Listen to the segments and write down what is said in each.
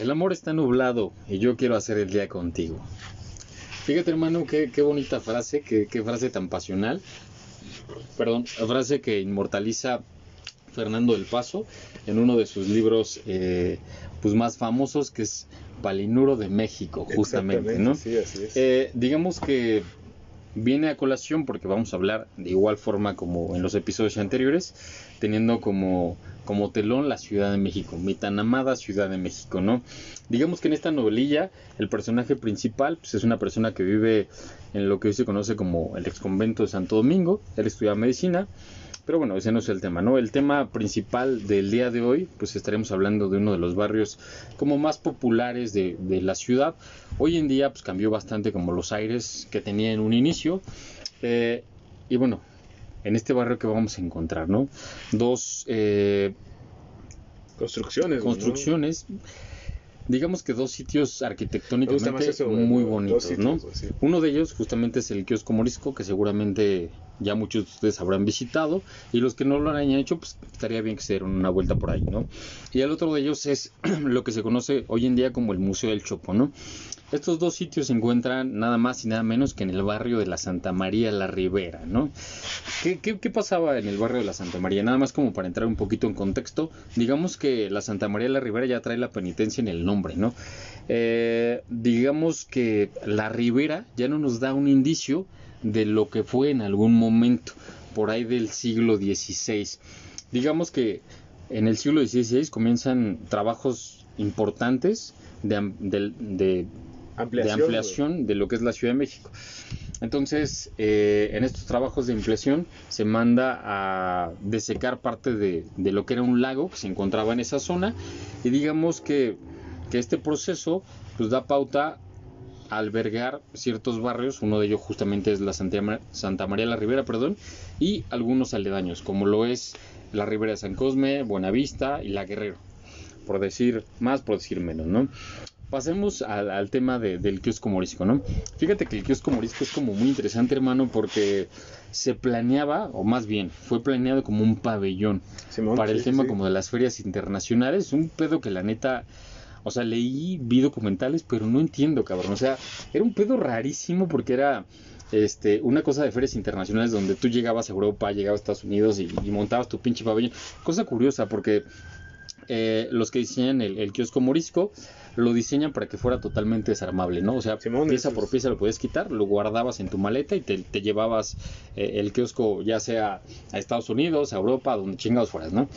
El amor está nublado y yo quiero hacer el día contigo. Fíjate, hermano, qué, qué bonita frase, qué, qué frase tan pasional. Perdón, frase que inmortaliza Fernando del Paso en uno de sus libros eh, pues más famosos que es Palinuro de México, justamente, ¿no? Sí, así es. Eh, digamos que viene a colación porque vamos a hablar de igual forma como en los episodios anteriores, teniendo como, como telón la Ciudad de México, mi tan amada Ciudad de México, ¿no? Digamos que en esta novelilla el personaje principal pues, es una persona que vive en lo que hoy se conoce como el ex convento de Santo Domingo, él estudia medicina, pero bueno, ese no es el tema, ¿no? El tema principal del día de hoy, pues estaremos hablando de uno de los barrios como más populares de, de la ciudad. Hoy en día, pues cambió bastante como los aires que tenía en un inicio. Eh, y bueno, en este barrio que vamos a encontrar, ¿no? Dos eh, Construcciones. ¿no? Digamos que dos sitios arquitectónicamente eso, muy dos bonitos, sitios, ¿no? sí. Uno de ellos justamente es el kiosco morisco, que seguramente ya muchos de ustedes habrán visitado, y los que no lo hayan hecho, pues estaría bien que se dieran una vuelta por ahí, ¿no? Y el otro de ellos es lo que se conoce hoy en día como el Museo del Chopo, ¿no? Estos dos sitios se encuentran nada más y nada menos que en el barrio de la Santa María la Ribera, ¿no? ¿Qué, pasaba en el barrio de la Santa María? Nada más como para entrar un poquito en contexto, digamos que la Santa María la Ribera ya trae la penitencia en el nombre, ¿no? Eh, digamos que la Ribera ya no nos da un indicio de lo que fue en algún momento, por ahí del siglo XVI. Digamos que en el siglo XVI comienzan trabajos importantes de, de Ampliación. de ampliación de lo que es la Ciudad de México. Entonces, eh, en estos trabajos de ampliación se manda a desecar parte de, de lo que era un lago que se encontraba en esa zona y digamos que, que este proceso pues da pauta a albergar ciertos barrios, uno de ellos justamente es la Santa, Santa María la Ribera, perdón, y algunos aledaños, como lo es la Ribera de San Cosme, Buenavista y la Guerrero, por decir más, por decir menos, ¿no? Pasemos al, al tema de- del kiosco morisco, ¿no? Fíjate que el kiosco morisco es como muy interesante, hermano, porque se planeaba, o más bien, fue planeado como un pabellón Simón, para el sí, tema sí. como de las ferias internacionales, un pedo que la neta, o sea, leí, vi documentales, pero no entiendo, cabrón, o sea, era un pedo rarísimo porque era este, una cosa de ferias internacionales donde tú llegabas a Europa, llegabas a Estados Unidos y, y montabas tu pinche pabellón, cosa curiosa porque eh, los que diseñan el, el kiosco morisco lo diseñan para que fuera totalmente desarmable, ¿no? O sea, Simón, pieza por pieza lo podías quitar, lo guardabas en tu maleta y te, te llevabas eh, el kiosco ya sea a Estados Unidos, a Europa, donde chingados fueras, ¿no?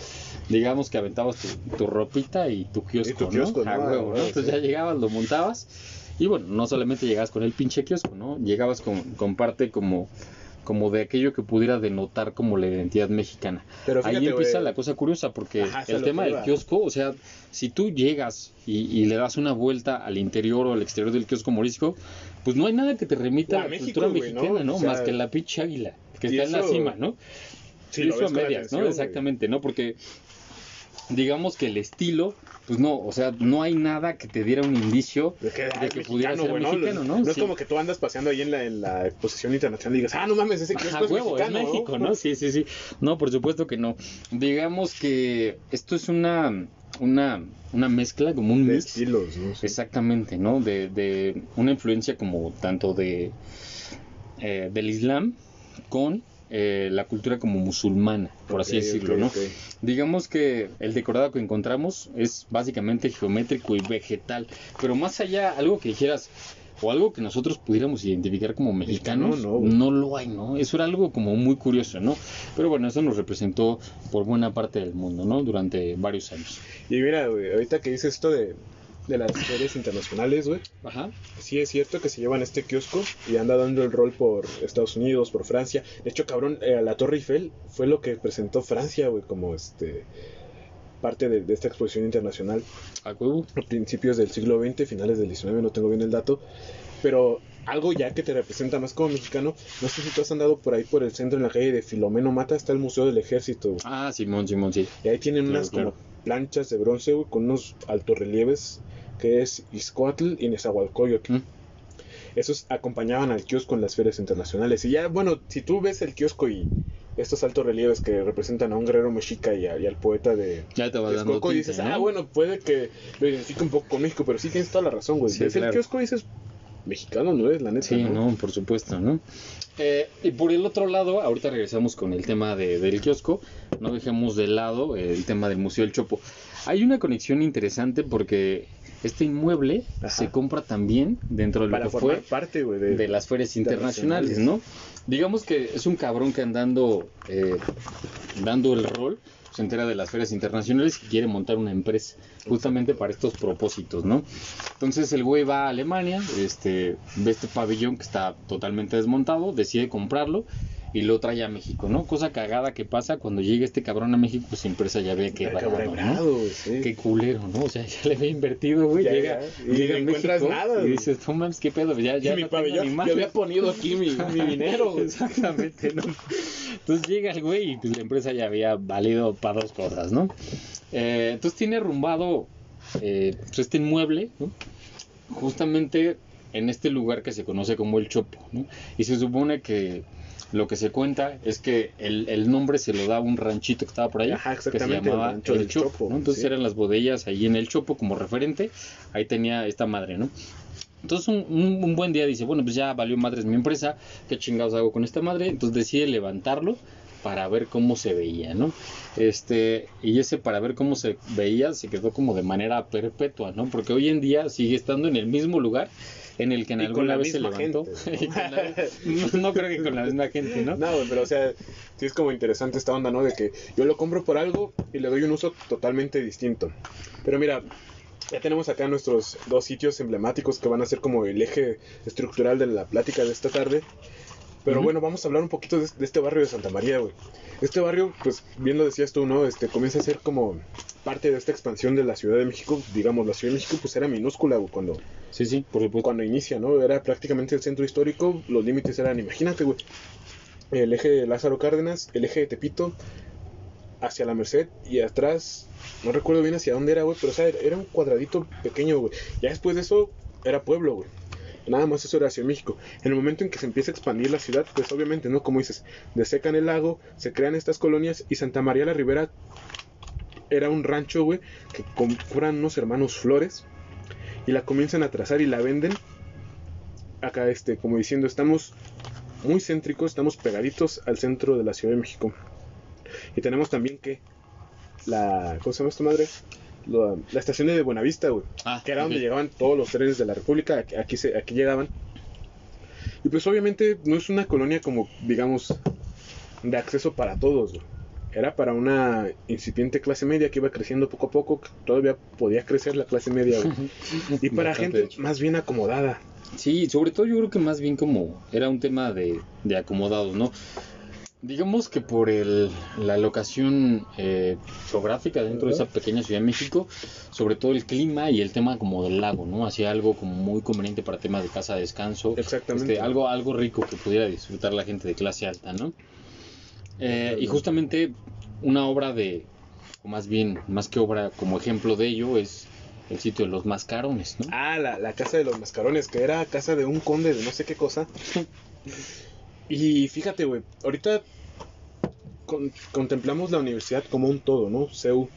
Digamos que aventabas tu, tu ropita y tu kiosco, tu kiosco, ¿no? A ¿no? huevo, Ah, ¿no? Entonces ya llegabas, lo montabas y bueno, no solamente llegabas con el pinche kiosco, ¿no? Llegabas con, con parte como como de aquello que pudiera denotar como la identidad mexicana. Pero Ahí empieza la cosa curiosa porque Ajá, el tema del kiosco, o sea, si tú llegas y, y le das una vuelta al interior o al exterior del kiosco morisco, pues no hay nada que te remita a la México, cultura mexicana, ¿no? ¿no? O sea, Más que la pinche águila, que está en la cima, ¿no? Sí, lo eso a medias, ¿no? Exactamente, ¿no? Porque digamos que el estilo, pues no, o sea, no hay nada que te diera un indicio De que, de que es pudiera ser mexicano, ¿no? No es Sí. como que tú andas paseando ahí en la, en la exposición internacional y digas, ah, no mames, ese Ajá, es huevo, mexicano, es México, ¿no? Sí, sí, sí. No, por supuesto que no. Digamos que esto es una, una, una mezcla, como un De mix. estilos, ¿no? Sí. Exactamente, ¿no? De, de una influencia como tanto de eh, del Islam con eh, la cultura como musulmana, por así Ok, decirlo, ok, ¿no? ok. Digamos que el decorado que encontramos es básicamente geométrico y vegetal, pero más allá, algo que dijeras, o algo que nosotros pudiéramos identificar como mexicanos, no, no, güey. lo hay, ¿no? Eso era algo como muy curioso, ¿no? Pero bueno, eso nos representó por buena parte del mundo, ¿no? Durante varios años. Y mira, güey, ahorita que dices esto de, de las ferias internacionales, güey, Ajá. sí es cierto que se llevan este kiosco y anda dando el rol por Estados Unidos, por Francia. De hecho, cabrón, eh, la Torre Eiffel fue lo que presentó Francia, güey, como este parte de, de esta exposición internacional A huevo. principios del siglo XX, finales del XIX, no tengo bien el dato, pero algo ya que te representa más como mexicano, no sé si tú has andado por ahí por el centro en la calle de Filomeno Mata, está el Museo del Ejército. Ah, Simón, Simón, sí. y ahí tienen Claro, unas claro. como planchas de bronce, güey, con unos altorrelieves que es Izcoatl y Nezahualcóyotl. Mm. Esos acompañaban al kiosco en las ferias internacionales. Y ya, bueno, si tú ves el kiosco y estos altos relieves que representan a un guerrero mexica y, a- y al poeta de Ya te vas dando Texcoco, y dices, ¿no? ah, bueno, puede que lo identifique un poco con México, pero sí tienes toda la razón, güey. Sí, Ves el kiosco y dices, mexicano no es, la neta. Sí, no, por supuesto, ¿no? Eh, y por el otro lado, ahorita regresamos con el tema de- del kiosco, no dejemos de lado el tema del Museo del Chopo. Hay una conexión interesante porque este inmueble Ajá. se compra también dentro de lo Para que fue parte, de, de las ferias internacionales, internacionales. ¿no? Digamos que es un cabrón que andando eh, dando el rol se entera de las ferias internacionales y quiere montar una empresa justamente para estos propósitos, ¿no? Entonces el güey va a Alemania, este, ve este pabellón que está totalmente desmontado, decide comprarlo y lo trae a México, ¿no? Cosa cagada que pasa cuando llega este cabrón a México, pues su empresa ya ve que va güey, sí. Qué culero, ¿no? O sea, ya le había invertido, güey. Llega, ya. Y llega no a encuentras México nada, y dices, no mames, qué pedo, ya, ya no tengo pabellón, ni yo madre". había ponido aquí mi, mi dinero. Exactamente, ¿no? Entonces llega el güey y pues la empresa ya había valido para dos cosas, ¿no? Eh, entonces tiene arrumbado eh, pues, este inmueble, ¿no? Justamente en este lugar que se conoce como el Chopo, ¿no? Y se supone que lo que se cuenta es que el, el nombre se lo da a un ranchito que estaba por ahí, Ajá, que se llamaba el Chopo, Chopo, ¿no? Entonces sí. eran las bodellas ahí en el Chopo como referente, ahí tenía esta madre, ¿no? Entonces un, un- un buen día dice, bueno, pues ya valió madres mi empresa, ¿qué chingados hago con esta madre? Entonces decide levantarlo para ver cómo se veía, ¿no? Este, y ese para ver cómo se veía se quedó como de manera perpetua, ¿no? Porque hoy en día sigue estando en el mismo lugar en el que en Y con alguna la vez se levantó. gente, la- no, no creo que con la misma gente, ¿no? No, pero o sea, sí es como interesante esta onda, ¿no? De que yo lo compro por algo y le doy un uso totalmente distinto. Pero mira, ya tenemos acá nuestros dos sitios emblemáticos que van a ser como el eje estructural de la plática de esta tarde. Pero bueno, vamos a hablar un poquito de, de este barrio de Santa María, güey. Este barrio, pues bien lo decías tú, ¿no? Este comienza a ser como parte de esta expansión de la Ciudad de México. Digamos, la Ciudad de México pues era minúscula, güey, cuando, Sí, sí, por supuesto. cuando inicia, ¿no? Era prácticamente el centro histórico, los límites eran, imagínate, güey, el eje de Lázaro Cárdenas, el eje de Tepito, hacia la Merced y atrás, no recuerdo bien hacia dónde era, güey, pero o sea, era un cuadradito pequeño, güey. Ya después de eso era pueblo, güey. Nada más eso era de México. En el momento en que se empieza a expandir la ciudad, pues obviamente, ¿no? Como dices, desecan el lago, se crean estas colonias y Santa María la Ribera era un rancho, güey, que compran unos hermanos Flores y la comienzan a trazar y la venden acá este como diciendo estamos muy céntricos estamos pegaditos al centro de la Ciudad de México y tenemos también que la ¿cómo se llama esta madre? La, la estación de Buenavista güey Ah, que era donde ok. llegaban todos los trenes de la República aquí, aquí se aquí llegaban y pues obviamente no es una colonia como digamos de acceso para todos güey. era para una incipiente clase media que iba creciendo poco a poco que todavía podía crecer la clase media güey. y para Bastante, gente hecho. más bien acomodada Sí, sobre todo yo creo que más bien como era un tema de, de acomodados, ¿no? Digamos que por el, la locación eh, geográfica dentro de esa pequeña Ciudad de México, sobre todo el clima y el tema como del lago, ¿no? Hacía algo como muy conveniente para temas de casa de descanso. Exactamente. Este, algo, algo rico que pudiera disfrutar la gente de clase alta, ¿no? Eh, y justamente una obra de, o más bien, más que obra como ejemplo de ello, es el sitio de los mascarones, ¿no? Ah, la, la casa de los mascarones, que era casa de un conde de no sé qué cosa. y fíjate, güey, ahorita con- contemplamos la universidad como un todo, ¿no? CEU,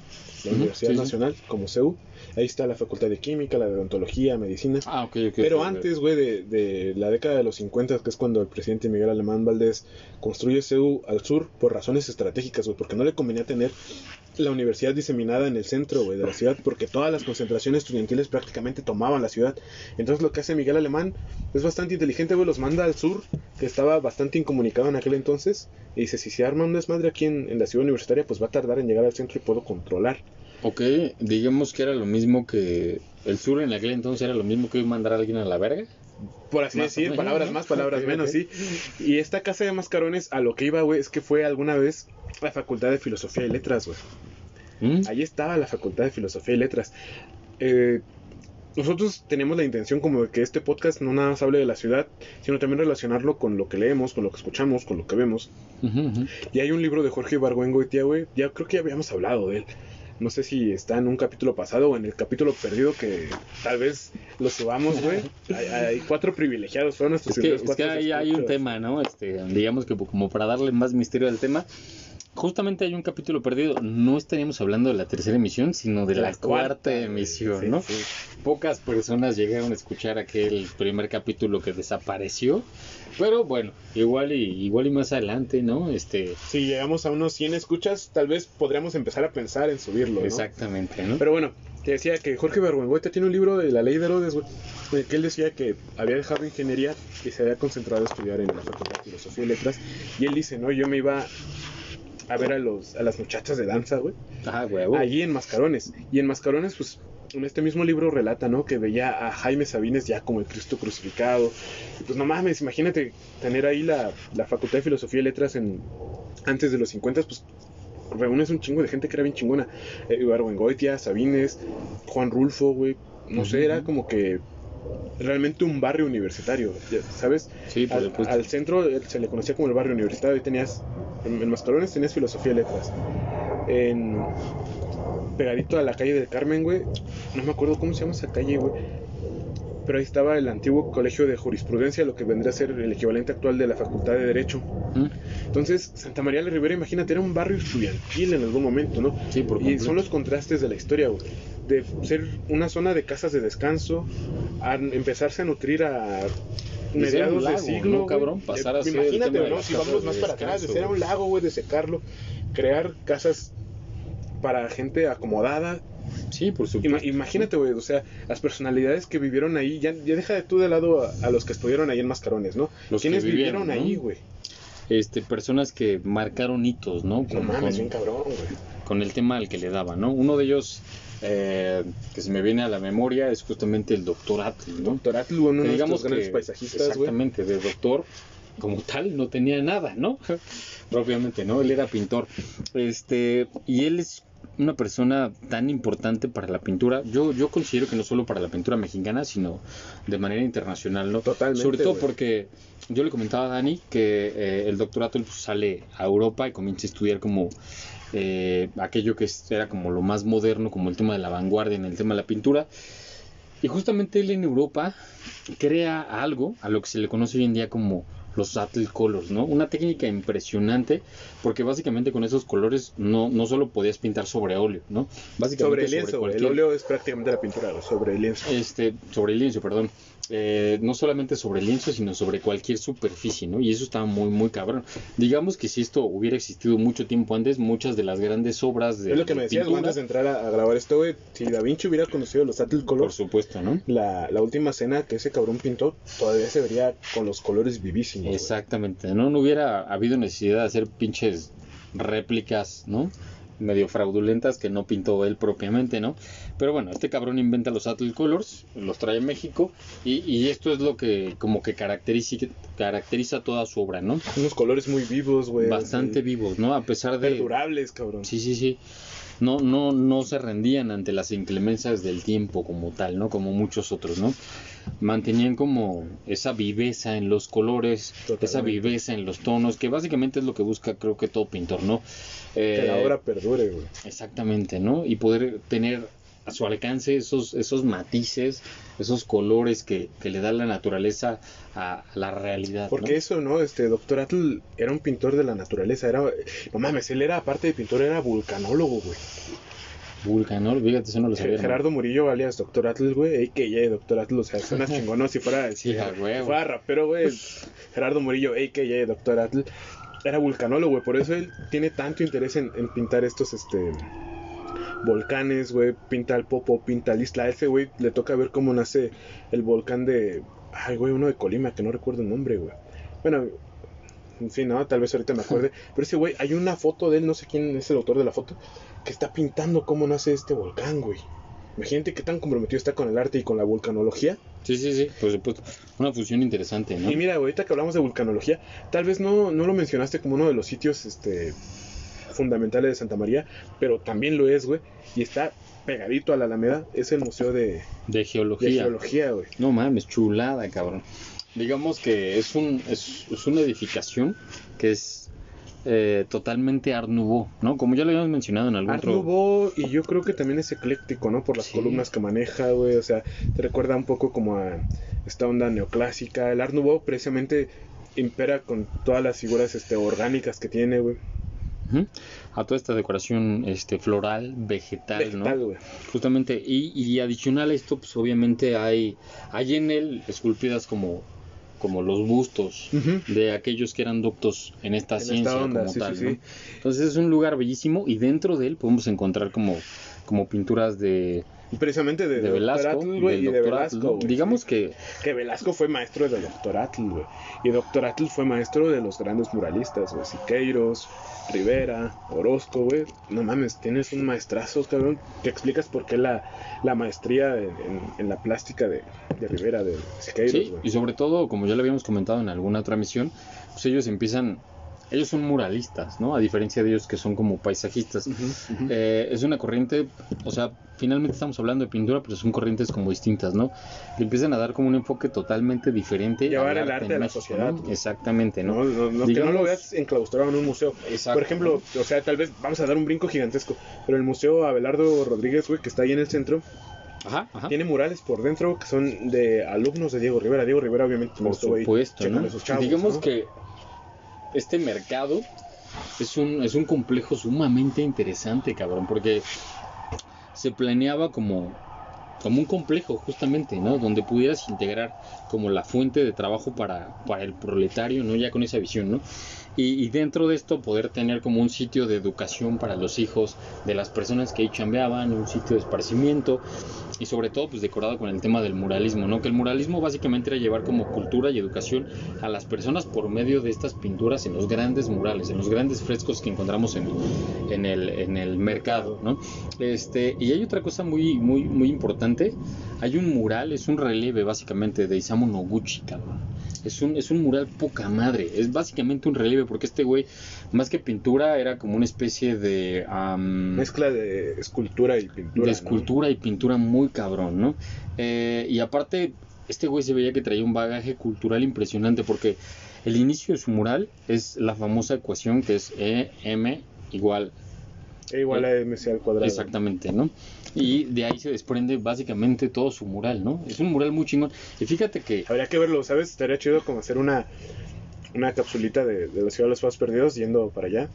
la Universidad sí, sí. Nacional, como CEU. Ahí está la Facultad de Química, la de Odontología, Medicina. Ah, ok, ok. Pero antes, güey, de, de la década de los 50, que es cuando el presidente Miguel Alemán Valdés construye CEU al sur por razones estratégicas, güey, porque no le convenía tener la universidad diseminada en el centro, güey, de la ciudad, porque todas las concentraciones estudiantiles prácticamente tomaban la ciudad. Entonces lo que hace Miguel Alemán es bastante inteligente, güey, los manda al sur, que estaba bastante incomunicado en aquel entonces, y dice, si se arma un desmadre aquí en, en la ciudad universitaria, pues va a tardar en llegar al centro y puedo controlar. Ok, digamos que era lo mismo que el sur en aquel entonces era lo mismo que hoy mandar a alguien a la verga. Por así Más decir, palabras más, palabras menos, sí. Y esta casa de mascarones, a lo que iba, güey, es que fue alguna vez la Facultad de Filosofía y Letras, güey. ¿Mm? Ahí estaba la Facultad de Filosofía y Letras. Eh, nosotros tenemos la intención como de que este podcast no nada más hable de la ciudad, sino también relacionarlo con lo que leemos, con lo que escuchamos, con lo que vemos. Y hay un libro de Jorge Ibargüengoitia, güey, ya creo que ya habíamos hablado de él, No sé si está en un capítulo pasado o en el capítulo perdido que tal vez lo subamos, güey. Hay, hay cuatro privilegiados, fueron nuestros Es que, primeros es que cuatro hay, un tema, ¿no? Este, digamos que como para darle más misterio al tema, justamente hay un capítulo perdido. No estaríamos hablando de la tercera emisión, sino de la, cuarta, güey. emisión, Sí, ¿no? sí. Pocas personas llegaron a escuchar aquel primer capítulo que desapareció. Pero bueno, igual y, igual y más adelante, ¿no? Este, Si llegamos a unos 100 escuchas, tal vez podríamos empezar a pensar en subirlo, ¿no? exactamente, ¿no? Pero bueno, te decía que Jorge Bergüengoita tiene un libro de la ley de Herodes, güey, en el que él decía que había dejado ingeniería y se había concentrado a estudiar en la Facultad de Filosofía y Letras. Y él dice, no, yo me iba a ver a, los, a las muchachas de danza, güey, Ah, huevo. allí en Mascarones. Y en Mascarones, pues, en este mismo libro relata, ¿no? Que veía a Jaime Sabines ya como el Cristo crucificado. Y pues no mames, imagínate tener ahí la, la Facultad de Filosofía y Letras en antes de los 50, pues reúnes un chingo de gente que era bien chingona. Eh, Ibargüengoitia, Sabines, Juan Rulfo, güey. No sé, era como que realmente un barrio universitario, ¿sabes? Sí, por al, supuesto. al centro eh, se le conocía como el barrio universitario. Ahí tenías, en, en Mascarones tenías filosofía y letras. En, pegadito a la calle del Carmen, güey. No me acuerdo cómo se llama esa calle, güey. Pero ahí estaba el antiguo colegio de jurisprudencia, lo que vendría a ser el equivalente actual de la Facultad de Derecho. ¿Mm? Entonces, Santa María la Ribera, imagínate, era un barrio estudiantil en algún momento, ¿no? Sí, por Y son los contrastes de la historia, güey. De ser una zona de casas de descanso, a empezarse a nutrir a mediados de siglo. ¿no, cabrón? Pasar a ser el Imagínate, ¿no? Si vamos más para atrás, de ser un lago, güey, de secarlo, crear casas para gente acomodada. Sí, por Ima- supuesto. imagínate, güey, o sea, las personalidades que vivieron ahí, ya, ya deja de tú de lado a, a los que estuvieron ahí en Mascarones, ¿no? Los que ¿Quiénes vivieron, vivieron, ¿no? ahí, güey? Este, personas que marcaron hitos, ¿no? No Con, mames, con- bien cabrón, güey. con el tema al que le daba, ¿no? Uno de ellos eh, que se me viene a la memoria es justamente el doctor Atl, ¿no? Doctor Atl, uno Que de digamos nuestros grandes que paisajistas, exactamente de doctor como tal no tenía nada, ¿no? Propiamente, ¿no? Él era pintor. Este, y él es una persona tan importante para la pintura. Yo yo considero que no solo para la pintura mexicana, sino de manera internacional, ¿no? Totalmente, Sobre todo porque yo le comentaba a Dani que eh, el doctorato pues, sale a Europa y comienza a estudiar como eh, aquello que era como lo más moderno, como el tema de la vanguardia en el tema de la pintura. Y justamente él en Europa crea algo a lo que se le conoce hoy en día como los Atl Colors, ¿no? Una técnica impresionante porque básicamente con esos colores no, no solo podías pintar sobre óleo, ¿no? Básicamente Sobre el lienzo, el óleo es prácticamente la pintura, sobre el lienzo. este, sobre el lienzo, perdón. Eh, no solamente sobre el lienzo, sino sobre cualquier superficie, ¿no? Y eso estaba muy, muy cabrón. Digamos que si esto hubiera existido mucho tiempo antes, muchas de las grandes obras de, es lo que de me decías pintura, antes de entrar a, a grabar esto, güey. Si Da Vinci hubiera conocido los Atl por Colors, supuesto, ¿no? la, la última cena que ese cabrón pintó, todavía se vería con los colores vivísimos. Exactamente, ¿no? No hubiera habido necesidad de hacer pinches réplicas, ¿no? Medio fraudulentas que no pintó él propiamente, ¿no? Pero bueno, este cabrón inventa los Atl Colors, los trae a México y, y esto es lo que como que caracteriza, caracteriza toda su obra, ¿no? Unos colores muy vivos, güey. Bastante vivos, ¿no? A pesar de... Perdurables, cabrón. Sí, sí, sí. No, no, no se rendían ante las inclemencias del tiempo como tal, ¿no? Como muchos otros, ¿no? Mantenían como esa viveza en los colores, esa viveza en los tonos, que básicamente es lo que busca creo que todo pintor, ¿no? Que la Eh, obra perdure, güey. Exactamente, ¿no? Y poder tener a su alcance esos, esos matices, esos colores que, que le da la naturaleza a, a la realidad. Porque ¿no? eso, ¿no? Este, Doctor Atl era un pintor de la naturaleza. Era, no mames, él era, aparte de pintor, era vulcanólogo, güey. Vulcanol, fíjate, eso no lo sabía. ¿no? Gerardo Murillo, alias Doctor Atl, güey. AKA Doctor Atl, o sea, suena chingón, ¿no? Si fuera, Sí, si a huevo. fuera rapero, güey. Gerardo Murillo, AKA Doctor Atl, era vulcanólogo, güey. Por eso él tiene tanto interés en, en pintar estos, este. Volcanes, güey, pinta el Popo, pinta el Isla. A ese güey le toca ver cómo nace el volcán de. Ay, güey, uno de Colima, que no recuerdo el nombre, güey. Bueno, en fin, no, tal vez ahorita me acuerde. Pero ese güey, hay una foto de él, no sé quién es el autor de la foto, que está pintando cómo nace este volcán, güey. Imagínate qué tan comprometido está con el arte y con la vulcanología. Sí, sí, sí, por supuesto. Una fusión interesante, ¿no? Y mira, güey, ahorita que hablamos de vulcanología, tal vez no, no lo mencionaste como uno de los sitios este, fundamentales de Santa María, pero también lo es, güey. Y está pegadito a la Alameda, es el Museo de, De de geología. Geología, güey. No mames, chulada, cabrón. Digamos que es un es, es una edificación que es eh, totalmente Art Nouveau, ¿no? Como ya lo habíamos mencionado en algún Art otro... Nouveau, y yo creo que también es ecléctico, ¿no? Por las Sí. columnas que maneja, güey. O sea, te recuerda un poco como a esta onda neoclásica. El Art Nouveau precisamente impera con todas las figuras este, orgánicas que tiene, güey. A toda esta decoración este, floral, vegetal, Vegetal, ¿no? Justamente, y, y adicional a esto, pues obviamente hay, hay en él esculpidas como, como los bustos de aquellos que eran doctos en esta En esta ciencia onda, como sí, tal, sí, ¿no? sí. Entonces es un lugar bellísimo y dentro de él podemos encontrar como, como pinturas de, precisamente de, de Velasco, güey, y Digamos sí. que que Velasco fue maestro de Doctor Atl, güey. Y Doctor Atl fue maestro de los grandes muralistas, güey. Siqueiros, Rivera, Orozco, güey. No mames, tienes un maestrazo, cabrón. Que explicas por qué la, la maestría en, en- en la plástica de, de Rivera, de Siqueiros, Sí, y sobre todo, como ya lo habíamos comentado en alguna otra misión, pues ellos empiezan, ellos son muralistas, ¿no? A diferencia de ellos que son como paisajistas. Ujú, ujú. Eh, es una corriente, o sea, finalmente estamos hablando de pintura, pero son corrientes como distintas, ¿no? Le empiezan a dar como un enfoque totalmente diferente. Llevar el arte a la México, sociedad. ¿no? Exactamente, ¿no? No, no, no, que Digamos- no lo veas enclaustrado en un museo. Exacto. Por ejemplo, o sea, tal vez vamos a dar un brinco gigantesco, pero el Museo Abelardo Rodríguez, güey, que está ahí en el centro, Ajá, ajá. tiene murales por dentro que son de alumnos de Diego Rivera. Diego Rivera, obviamente, Por ahí supuesto, checando ¿no? chavos, Digamos ¿no? que este mercado es un, es un complejo sumamente interesante, cabrón, porque se planeaba como, como un complejo, justamente, ¿no? Donde pudieras integrar como la fuente de trabajo para, para el proletario, ¿no? Ya con esa visión, ¿no? Y, dentro de esto poder tener como un sitio de educación para los hijos de las personas que ahí chambeaban, un sitio de esparcimiento y sobre todo pues decorado con el tema del muralismo, ¿no? Que el muralismo básicamente era llevar como cultura y educación a las personas por medio de estas pinturas en los grandes murales, en los grandes frescos que encontramos en, en el, en el mercado, ¿no? Este, y hay otra cosa muy, muy, muy importante, hay un mural, es un relieve básicamente de Isamu Noguchi, cabrón. Es un, es un mural poca madre, es básicamente un relieve porque este güey, más que pintura, era como una especie de... Mezcla de escultura y pintura. de ¿no? escultura y pintura muy cabrón, ¿no? Eh, y aparte, este güey se veía que traía un bagaje cultural impresionante porque el inicio de su mural es la famosa ecuación que es E, M igual, E igual a MC al cuadrado. exactamente, ¿no? Y de ahí se desprende básicamente todo su mural, ¿no? Es un mural muy chingón. Y fíjate que... Habría que verlo, ¿sabes? Estaría chido como hacer una, una capsulita de, de la ciudad de los Pasos Perdidos yendo para allá.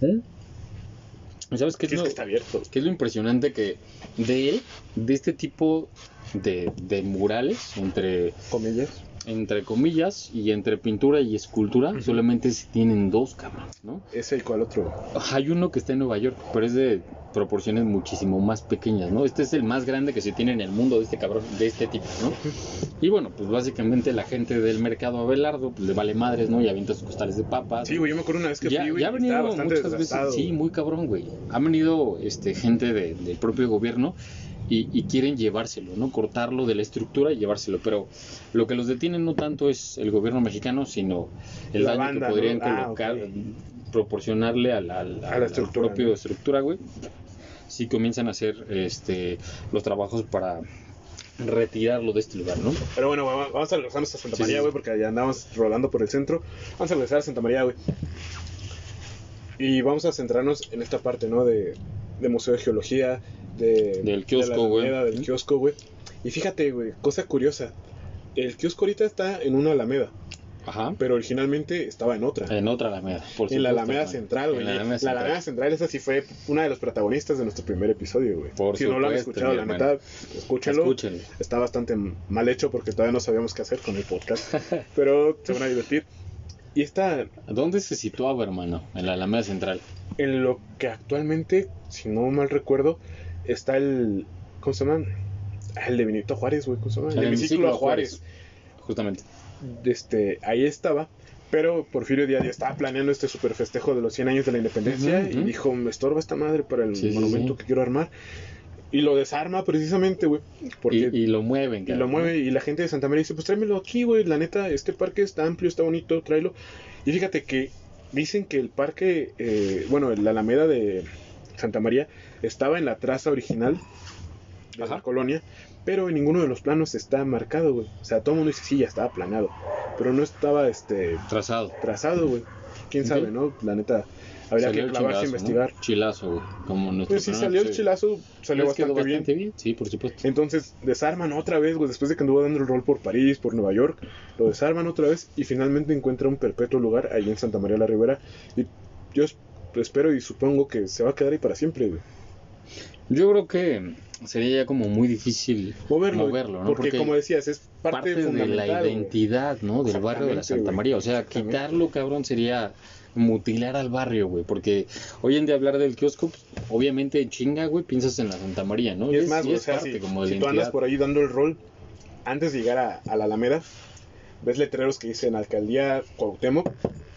¿Sabes qué Sí, es es lo, que está abierto. qué es lo impresionante? Que de él, de este tipo de, de murales, entre Comillas. entre comillas, y entre pintura y escultura, solamente se tienen dos, cabrón, ¿no? Ese y cuál otro. Hay uno que está en Nueva York, pero es de proporciones muchísimo más pequeñas, ¿no? Este es el más grande que se tiene en el mundo de este cabrón, de este tipo, ¿no? Y bueno, pues básicamente la gente del mercado Abelardo, pues le vale madres, ¿no? Y avienta sus costales de papas. Sí, güey, yo me acuerdo una vez que ya, fui, güey, ya ha venido muchas veces, sí, muy cabrón, güey. Ha venido este, gente de- del propio gobierno y, y quieren llevárselo, ¿no? Cortarlo de la estructura y llevárselo. Pero lo que los detiene no tanto es el gobierno mexicano, sino el La daño banda, que podrían ¿no? Ah, colocar, proporcionarle a la, a la- A la estructura, propia ¿no? estructura, güey. Si comienzan a hacer este los trabajos para retirarlo de este lugar, ¿no? Pero bueno, va- vamos a regresar hasta Santa María, sí, güey, sí. porque ya andamos rodando por el centro. Vamos a regresar a Santa María, güey. Y vamos a centrarnos en esta parte, ¿no? De, de Museo de Geología, de, Del de kiosco, güey. Alameda, Del kiosco, güey. Y fíjate, güey, cosa curiosa. El kiosco ahorita está en una alameda, Ajá. pero originalmente estaba en otra. En otra Alameda, por en la Alameda. Central, güey. En la La, Alameda Central. Alameda Central, esa sí fue una de los protagonistas de nuestro primer episodio, güey. Por si no lo han escuchado, la neta, escúchenlo. Escúchenlo. Está bastante mal hecho porque todavía no sabíamos qué hacer con el podcast. pero se van a divertir. Y está ¿Dónde se situaba, hermano? En la Alameda Central. en lo que actualmente, si no mal recuerdo, está el. ¿Cómo se llama? El de Benito Juárez, güey. ¿Cómo se llama? El, hemiciclo a Juárez. Justamente. Este, ahí estaba. Pero Porfirio Díaz ya estaba planeando este super festejo de los 100 años de la independencia y dijo, me estorba esta madre para el Sí, monumento sí. que quiero armar. Y lo desarma precisamente, güey. Y, y lo mueven, y cabrón. lo mueve y la gente de Santa María dice, pues tráemelo aquí, güey, la neta, este parque está amplio, está bonito, tráelo. Y fíjate que dicen que el parque, eh, bueno, la Alameda de Santa María estaba en la traza original de la colonia, pero en ninguno de los planos está marcado, güey. O sea, todo el mundo dice, sí, ya estaba planeado, pero no estaba, este, Trazado. trazado, güey. Quién sabe, ¿no? La neta, Habría Salió que clavarse a investigar. ¿no? Chilazo, güey. Como nuestro Pues sí, salió el chilazo, salió bastante, bien. Sí, por supuesto. Entonces desarman otra vez, güey, después de que anduvo dando el rol por París, por Nueva York, lo desarman otra vez y finalmente encuentra un perpetuo lugar ahí en Santa María la Ribera. Y yo es- espero y supongo que se va a quedar ahí para siempre, güey. Yo creo que sería ya como muy difícil Moverlo, moverlo, ¿no? porque, como decías, es parte, parte de la identidad, ¿no? Del barrio de la Santa. María. O sea, quitarlo, cabrón, sería mutilar al barrio, güey. Porque hoy en día hablar del kiosco, pues, obviamente en chinga, güey, piensas en la Santa María, ¿no? Y es más, güey, o sea, parte si, como de si tú andas por ahí dando el rol, antes de llegar a, a la Alameda, ves letreros que dicen Alcaldía Cuauhtémoc,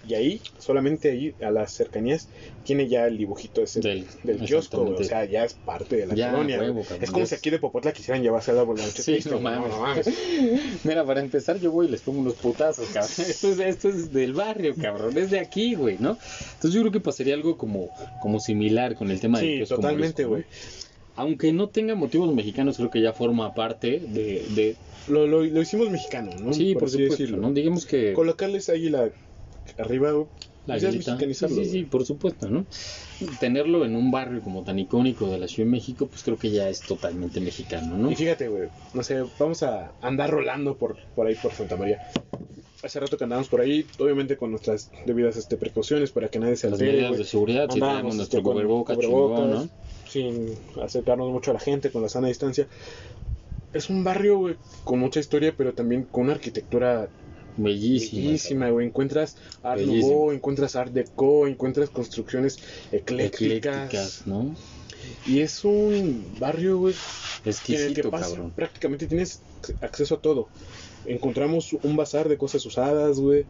y ahí, solamente ahí, a las cercanías, tiene ya el dibujito ese Del- del, kiosco, güey. o sea, ya es parte de la Ya, colonia. huevo, es como si aquí de Popotla quisieran llevarse a la noche Sí, no mames. no mames. Mira, para empezar, yo voy y les pongo unos putazos, cabrón. Esto es, esto es del barrio, cabrón. Es de aquí, güey, ¿no? Entonces yo creo que pasaría algo como, como similar con el tema del Sí, kiosco totalmente, morisco, güey. ¿no? Aunque no tenga motivos mexicanos, creo que ya forma parte de... de Lo, lo, lo hicimos mexicano, ¿no? sí, por, así supuesto, decirlo. ¿no? Digamos que... Colocarles ahí la arriba, La pues es mexicanizarlo, Sí, sí, sí, por supuesto, ¿no? Tenerlo en un barrio como tan icónico de la Ciudad de México, pues creo que ya es totalmente mexicano, ¿no? Y fíjate, güey, no sé, vamos a andar rolando por, por ahí por Santa María. Hace rato que andamos por ahí, obviamente con nuestras debidas este, precauciones para que nadie se Las altere, medidas güey. de seguridad, si tenemos este, nuestro cubrebocas, ¿no? Sin acercarnos mucho a la gente, con la sana distancia. Es un barrio, güey, con mucha historia, pero también con una arquitectura Bellísima. bellísima, güey. Encuentras Art. Nouveau, encuentras Art Deco, encuentras construcciones eclécticas. Eclécticas, ¿no? Y es un barrio, güey, en el que cabrón. prácticamente tienes acceso a todo. Encontramos un bazar de cosas usadas, güey.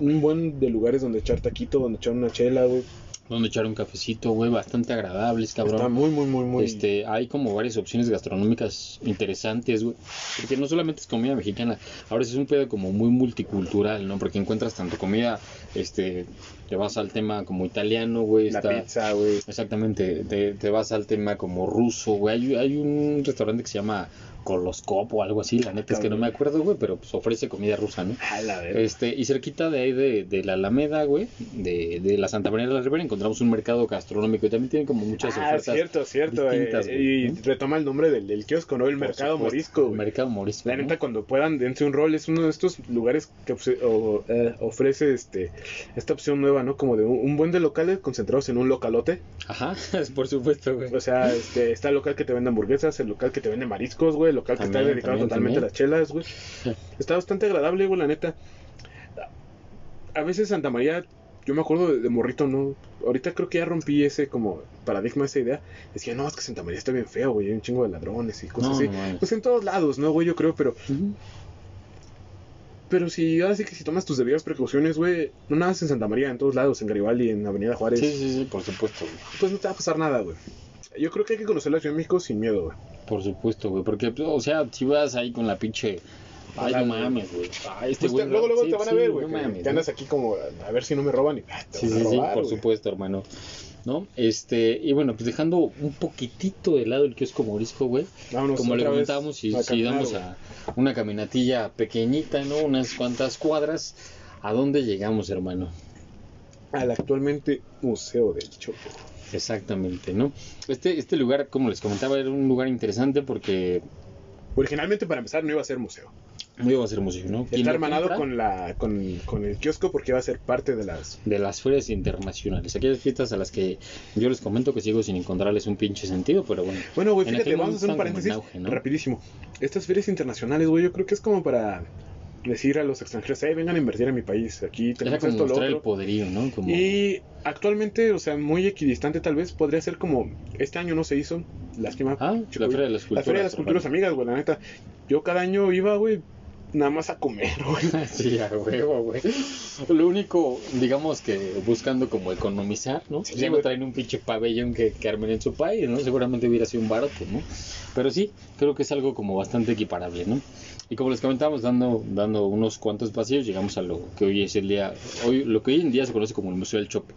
Un buen de lugares donde echar taquito, donde echar una chela, güey. Donde echar un cafecito, güey, bastante agradables, cabrón. Está muy, muy, muy, muy. Este, hay como varias opciones gastronómicas interesantes, güey. Porque no solamente es comida mexicana, ahora sí es un pedo como muy multicultural, ¿no? Porque encuentras tanto comida, este, te vas al tema como italiano, güey. la está- pizza, güey. Exactamente, te, te vas al tema como ruso, güey. Hay, hay un restaurante que se llama Coloscop o algo así, la neta es que no me acuerdo, güey, pero pues ofrece comida rusa, ¿no? A la verga. Este, y cerquita de ahí de, de la Alameda, güey, de, de la Santa María de la Ribera, encontramos un mercado gastronómico y también tienen como muchas Ah, ofertas. cierto, cierto. eh, distintas, güey, y ¿no? retoma el nombre del, del kiosco, ¿no? El Por mercado supuesto, morisco, el güey. Mercado morisco. La ¿no? neta, cuando puedan, dense un rol. Es uno de estos lugares que ofre- o, eh, ofrece este esta opción nueva, ¿no? Como de un, un buen de locales concentrados en un localote. Ajá, por supuesto, güey. O sea, este, está el local que te vende hamburguesas, el local que te vende mariscos, güey, el local que está dedicado también, totalmente también. a las chelas, güey. Está bastante agradable, güey, la neta. A veces Santa María, yo me acuerdo de, de morrito, ¿no? Ahorita creo que ya rompí ese como paradigma, esa idea. Decía, no, es que Santa María está bien feo, güey, hay un chingo de ladrones y cosas No, así. no pues en todos lados, ¿no, güey? Yo creo, pero. Pero si ahora sí que si tomas tus debidas precauciones, güey, no nada más en Santa María, en todos lados, en Garibaldi, en Avenida Juárez, Sí, sí, sí, por supuesto, güey. pues no te va a pasar nada, güey. Yo creo que hay que conocer la Ciudad de México sin miedo, güey. Por supuesto, güey. Porque, o sea, si vas ahí con la pinche. Ay, no mames, güey. Ay, este Pues güey. te- luego, luego sí, te van a sí, ver, güey. no mames, que andas aquí como a ver si no me roban y ah, te Sí, sí, sí, por supuesto, hermano. ¿No? Este, y bueno, pues dejando un poquitito de lado el kiosco morisco, güey. Vámonos Como le comentábamos, si, a si damos a una caminatilla pequeñita, ¿no? Unas cuantas cuadras, ¿a dónde llegamos, hermano? al actualmente Museo del Chopo. Exactamente, ¿no? Este, este lugar, como les comentaba, era un lugar interesante porque Originalmente, para empezar, no iba a ser museo. no iba a ser músico, ¿no? Está hermanado con, la, con, con el kiosco porque iba a ser parte de las... de las ferias internacionales, aquellas fiestas a las que yo les comento que sigo sin encontrarles un pinche sentido, pero bueno. Bueno, güey, fíjate, vamos a hacer un paréntesis rapidísimo. Estas ferias internacionales, güey, yo creo que es como para decir a los extranjeros, hey, vengan a invertir en mi país, aquí tenemos como esto, lo el poderío, ¿no? Como... Y actualmente, o sea, muy equidistante tal vez, podría ser como, este año no se hizo, lástima. Ah, chico, la Feria de las Culturas. La Feria de las Culturas. Amigas, güey, la neta. Yo cada año iba, güey, nada más a comer, güey. Sí, a huevo, güey. Lo único, digamos que buscando como economizar, ¿no? Sí, ya no güey. traen un pinche pabellón que, que armen en su país, ¿no? Seguramente hubiera sido un barato, ¿no? Pero sí, creo que es algo como bastante equiparable, ¿no? Y como les comentábamos, dando, dando unos cuantos pasillos, llegamos a lo que hoy es el día, hoy, lo que hoy en día se conoce como el Museo del Chopo.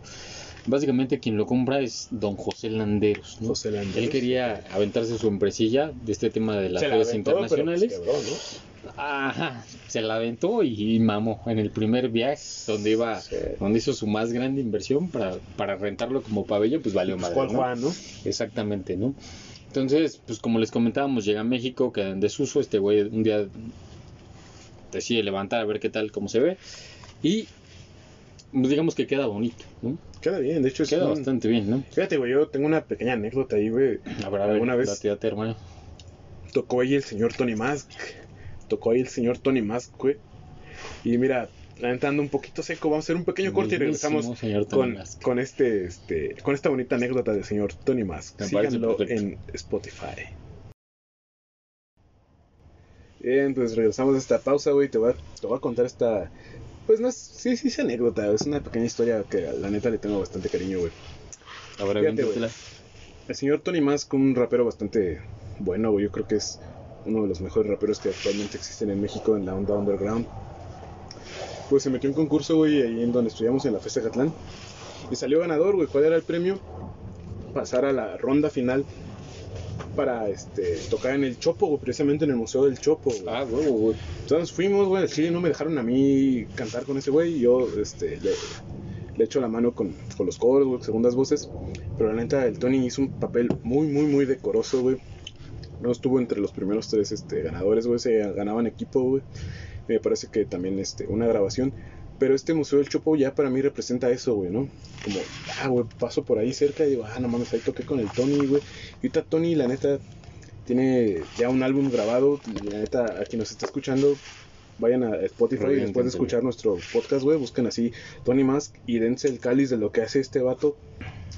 Básicamente quien lo compra es don José Landeros, ¿no? José Landeros. Él quería aventarse su empresilla de este tema de las la ferias aventó, pero, pues, internacionales. quebró, ¿no? Ajá, se la aventó y, mamó en el primer viaje donde iba, Sí. donde hizo su más grande inversión para, para rentarlo como pabellón, pues valió madre, ¿Cuál ¿no? Juan, no? Exactamente, ¿no? Entonces, pues como les comentábamos, llega a México, queda en desuso, este güey un día decide levantar a ver qué tal, cómo se ve, y pues, digamos que queda bonito, ¿no? Queda bien, de hecho es Queda un- bastante bien, ¿no? Fíjate, güey, yo tengo una pequeña anécdota ahí, güey. A ver, a ver, Alguna vez hermano. tocó ahí el señor Tony Mask. Tocó ahí el señor Tony Mask, güey. Y mira, anda un poquito seco. Vamos a hacer un pequeño corte y regresamos con, con este, este, con esta bonita anécdota del señor Tony Mask. Síganlo en Spotify. Bien, pues regresamos de esta pausa, güey. Te voy a, te voy a contar esta. Pues no es. Sí, sí, es anécdota. Es una pequeña historia que la neta le tengo bastante cariño, güey. A ver, Fíjate, aviéntatela. El señor Tony Mask, un rapero bastante bueno, güey. Yo creo que es uno de los mejores raperos que actualmente existen en México en la onda underground. Pues se metió en un concurso, güey, ahí en donde estudiamos en la Festa Catlán. Y salió ganador, güey. ¿Cuál era el premio? Pasar a la ronda final para este, tocar en el Chopo, güey, precisamente en el Museo del Chopo. güey. Ah, huevo, güey. Entonces fuimos, güey, al Chile no me dejaron a mí cantar con ese güey. y Yo este, le, le echo la mano con, con los coros, güey, segundas voces. Pero la neta, el Tony hizo un papel muy, muy, muy decoroso, güey. No estuvo entre los primeros tres este, ganadores, güey. Se ganaban equipo, güey. Me parece que también este, una grabación. Pero este Museo del Chopo ya para mí representa eso, güey, ¿no? Como, ah, güey, paso por ahí cerca y digo, ah, no mames, ahí toqué con el Tony, güey. Y ahorita Tony, la neta, tiene ya un álbum grabado. Y la neta, a quien nos está escuchando, vayan a Spotify y después de escuchar nuestro podcast, güey, busquen así Tony Mask y dense el cáliz de lo que hace este vato.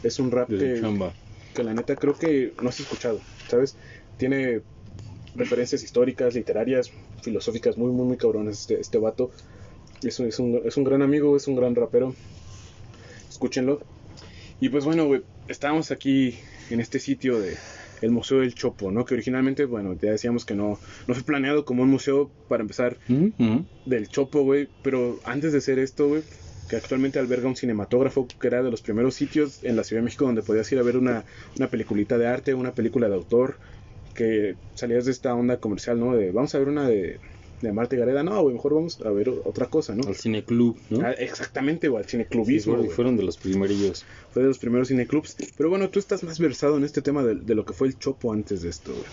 Es un rap que, la neta creo que no has escuchado, ¿sabes? Tiene referencias históricas, literarias, filosóficas muy, muy, muy cabrones este, este vato. Es un, es, un, es un gran amigo, es un gran rapero. Escúchenlo. Y pues bueno, güey, estábamos aquí en este sitio de el Museo del Chopo, ¿no? Que originalmente, bueno, ya decíamos que no, no fue planeado como un museo para empezar del Chopo, güey. Pero antes de ser esto, güey, que actualmente alberga un cinematógrafo, que era de los primeros sitios en la Ciudad de México donde podías ir a ver una, una peliculita de arte, una película de autor, que salías de esta onda comercial, ¿no? De vamos a ver una de, de Marta y Gareda, no, güey, mejor vamos a ver otra cosa, ¿no? Al cineclub, ¿no? Ah, exactamente, güey, al Sí, cineclubismo, fueron, güey. fueron de los primerillos. Fue de los primeros cineclubs. Pero bueno, tú estás más versado en este tema de, de lo que fue el Chopo antes de esto, güey.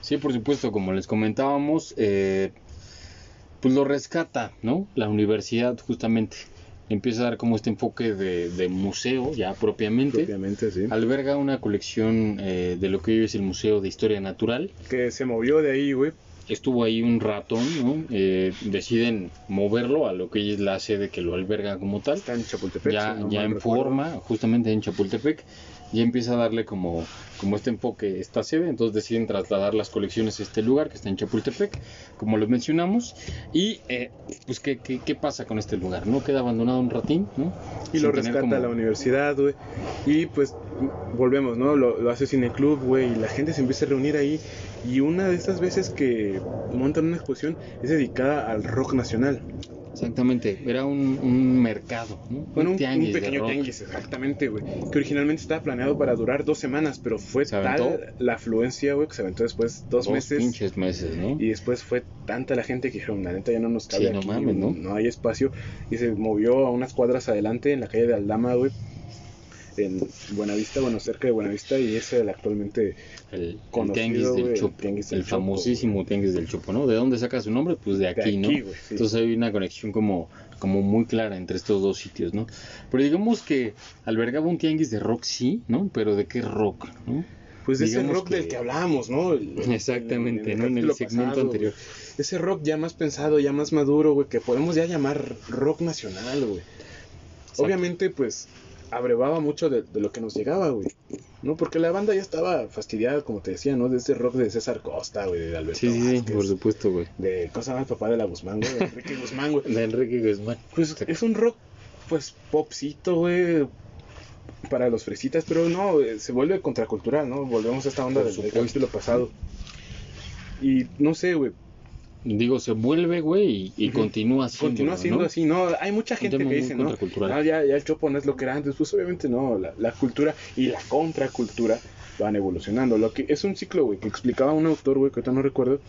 Sí, por supuesto, como les comentábamos, eh, pues lo rescata, ¿no? La universidad justamente empieza a dar como este enfoque de, de museo ya propiamente. Propiamente, sí. Alberga una colección eh, de lo que hoy es el Museo de Historia Natural. Que se movió de ahí, güey. Estuvo ahí un ratón, ¿no? Eh, deciden moverlo a lo que es la sede que lo alberga como tal. Está en Chapultepec. ya, no ya en recuerdo. forma, justamente en Chapultepec, ya empieza a darle como, como este enfoque esta sede, entonces deciden trasladar las colecciones a este lugar que está en Chapultepec, como lo mencionamos, y eh, pues ¿qué, qué, qué pasa con este lugar? ¿No queda abandonado un ratín? ¿no? Y Sin lo rescata como- la universidad, güey. Y pues volvemos, ¿no? Lo, lo hace Cine Club, güey. Y la gente se empieza a reunir ahí. Y una de estas veces que montan una exposición es dedicada al rock nacional. Exactamente, era un, un mercado, ¿no? Bueno, un, tianguis un de pequeño rock. tianguis, exactamente, güey. Que originalmente estaba planeado para durar dos semanas, pero fue tal la afluencia, güey, que se aventó después dos, Dos meses. pinches meses, ¿no? Y después fue tanta la gente que dijeron, la neta ya no nos cabe Sí, no aquí, mames, ¿no? hay espacio. Y se movió a unas cuadras adelante, en la calle de Aldama, güey. En Buenavista, bueno, cerca de Buenavista. Y ese es el actualmente El, el conocido, del el Chopo, tianguis del el famosísimo tianguis del Chopo, ¿no? ¿De dónde saca su nombre? Pues de de aquí, ¿no? sí. Entonces hay una conexión como, como muy clara entre estos dos sitios, ¿no? Pero digamos que albergaba un tianguis de rock, sí, ¿no? Pero ¿de qué rock, no? pues ese digamos rock del que- hablábamos, ¿no? El- Exactamente, ¿no? En el segmento pasado, anterior. Ese rock ya más pensado, ya más maduro, güey, que podemos ya llamar rock nacional, güey. Obviamente, pues, abrevaba mucho de, de lo que nos llegaba, güey. ¿No? Porque la banda ya estaba fastidiada, como te decía, ¿no? De ese rock de César Costa, güey, de Alberto Sí, sí, Vázquez, por supuesto, güey. de cosa más papá de la Guzmán, güey, de Enrique Guzmán, güey. De Enrique Guzmán. Pues es un rock, pues, popcito, güey, para los fresitas, pero no, eh, se vuelve contracultural, ¿no? Volvemos a esta onda Por del, del capítulo pasado. Y no sé, güey, Digo, se vuelve, güey, y, continúa siendo. continúa siendo ¿no? así, ¿no? Hay mucha gente que dice, ¿no? Ah, ya, ya el chopo no es lo que era antes, pues obviamente no, la, la cultura y la contracultura van evolucionando. Lo que es un ciclo, güey, que explicaba un autor, güey, que ahorita no recuerdo,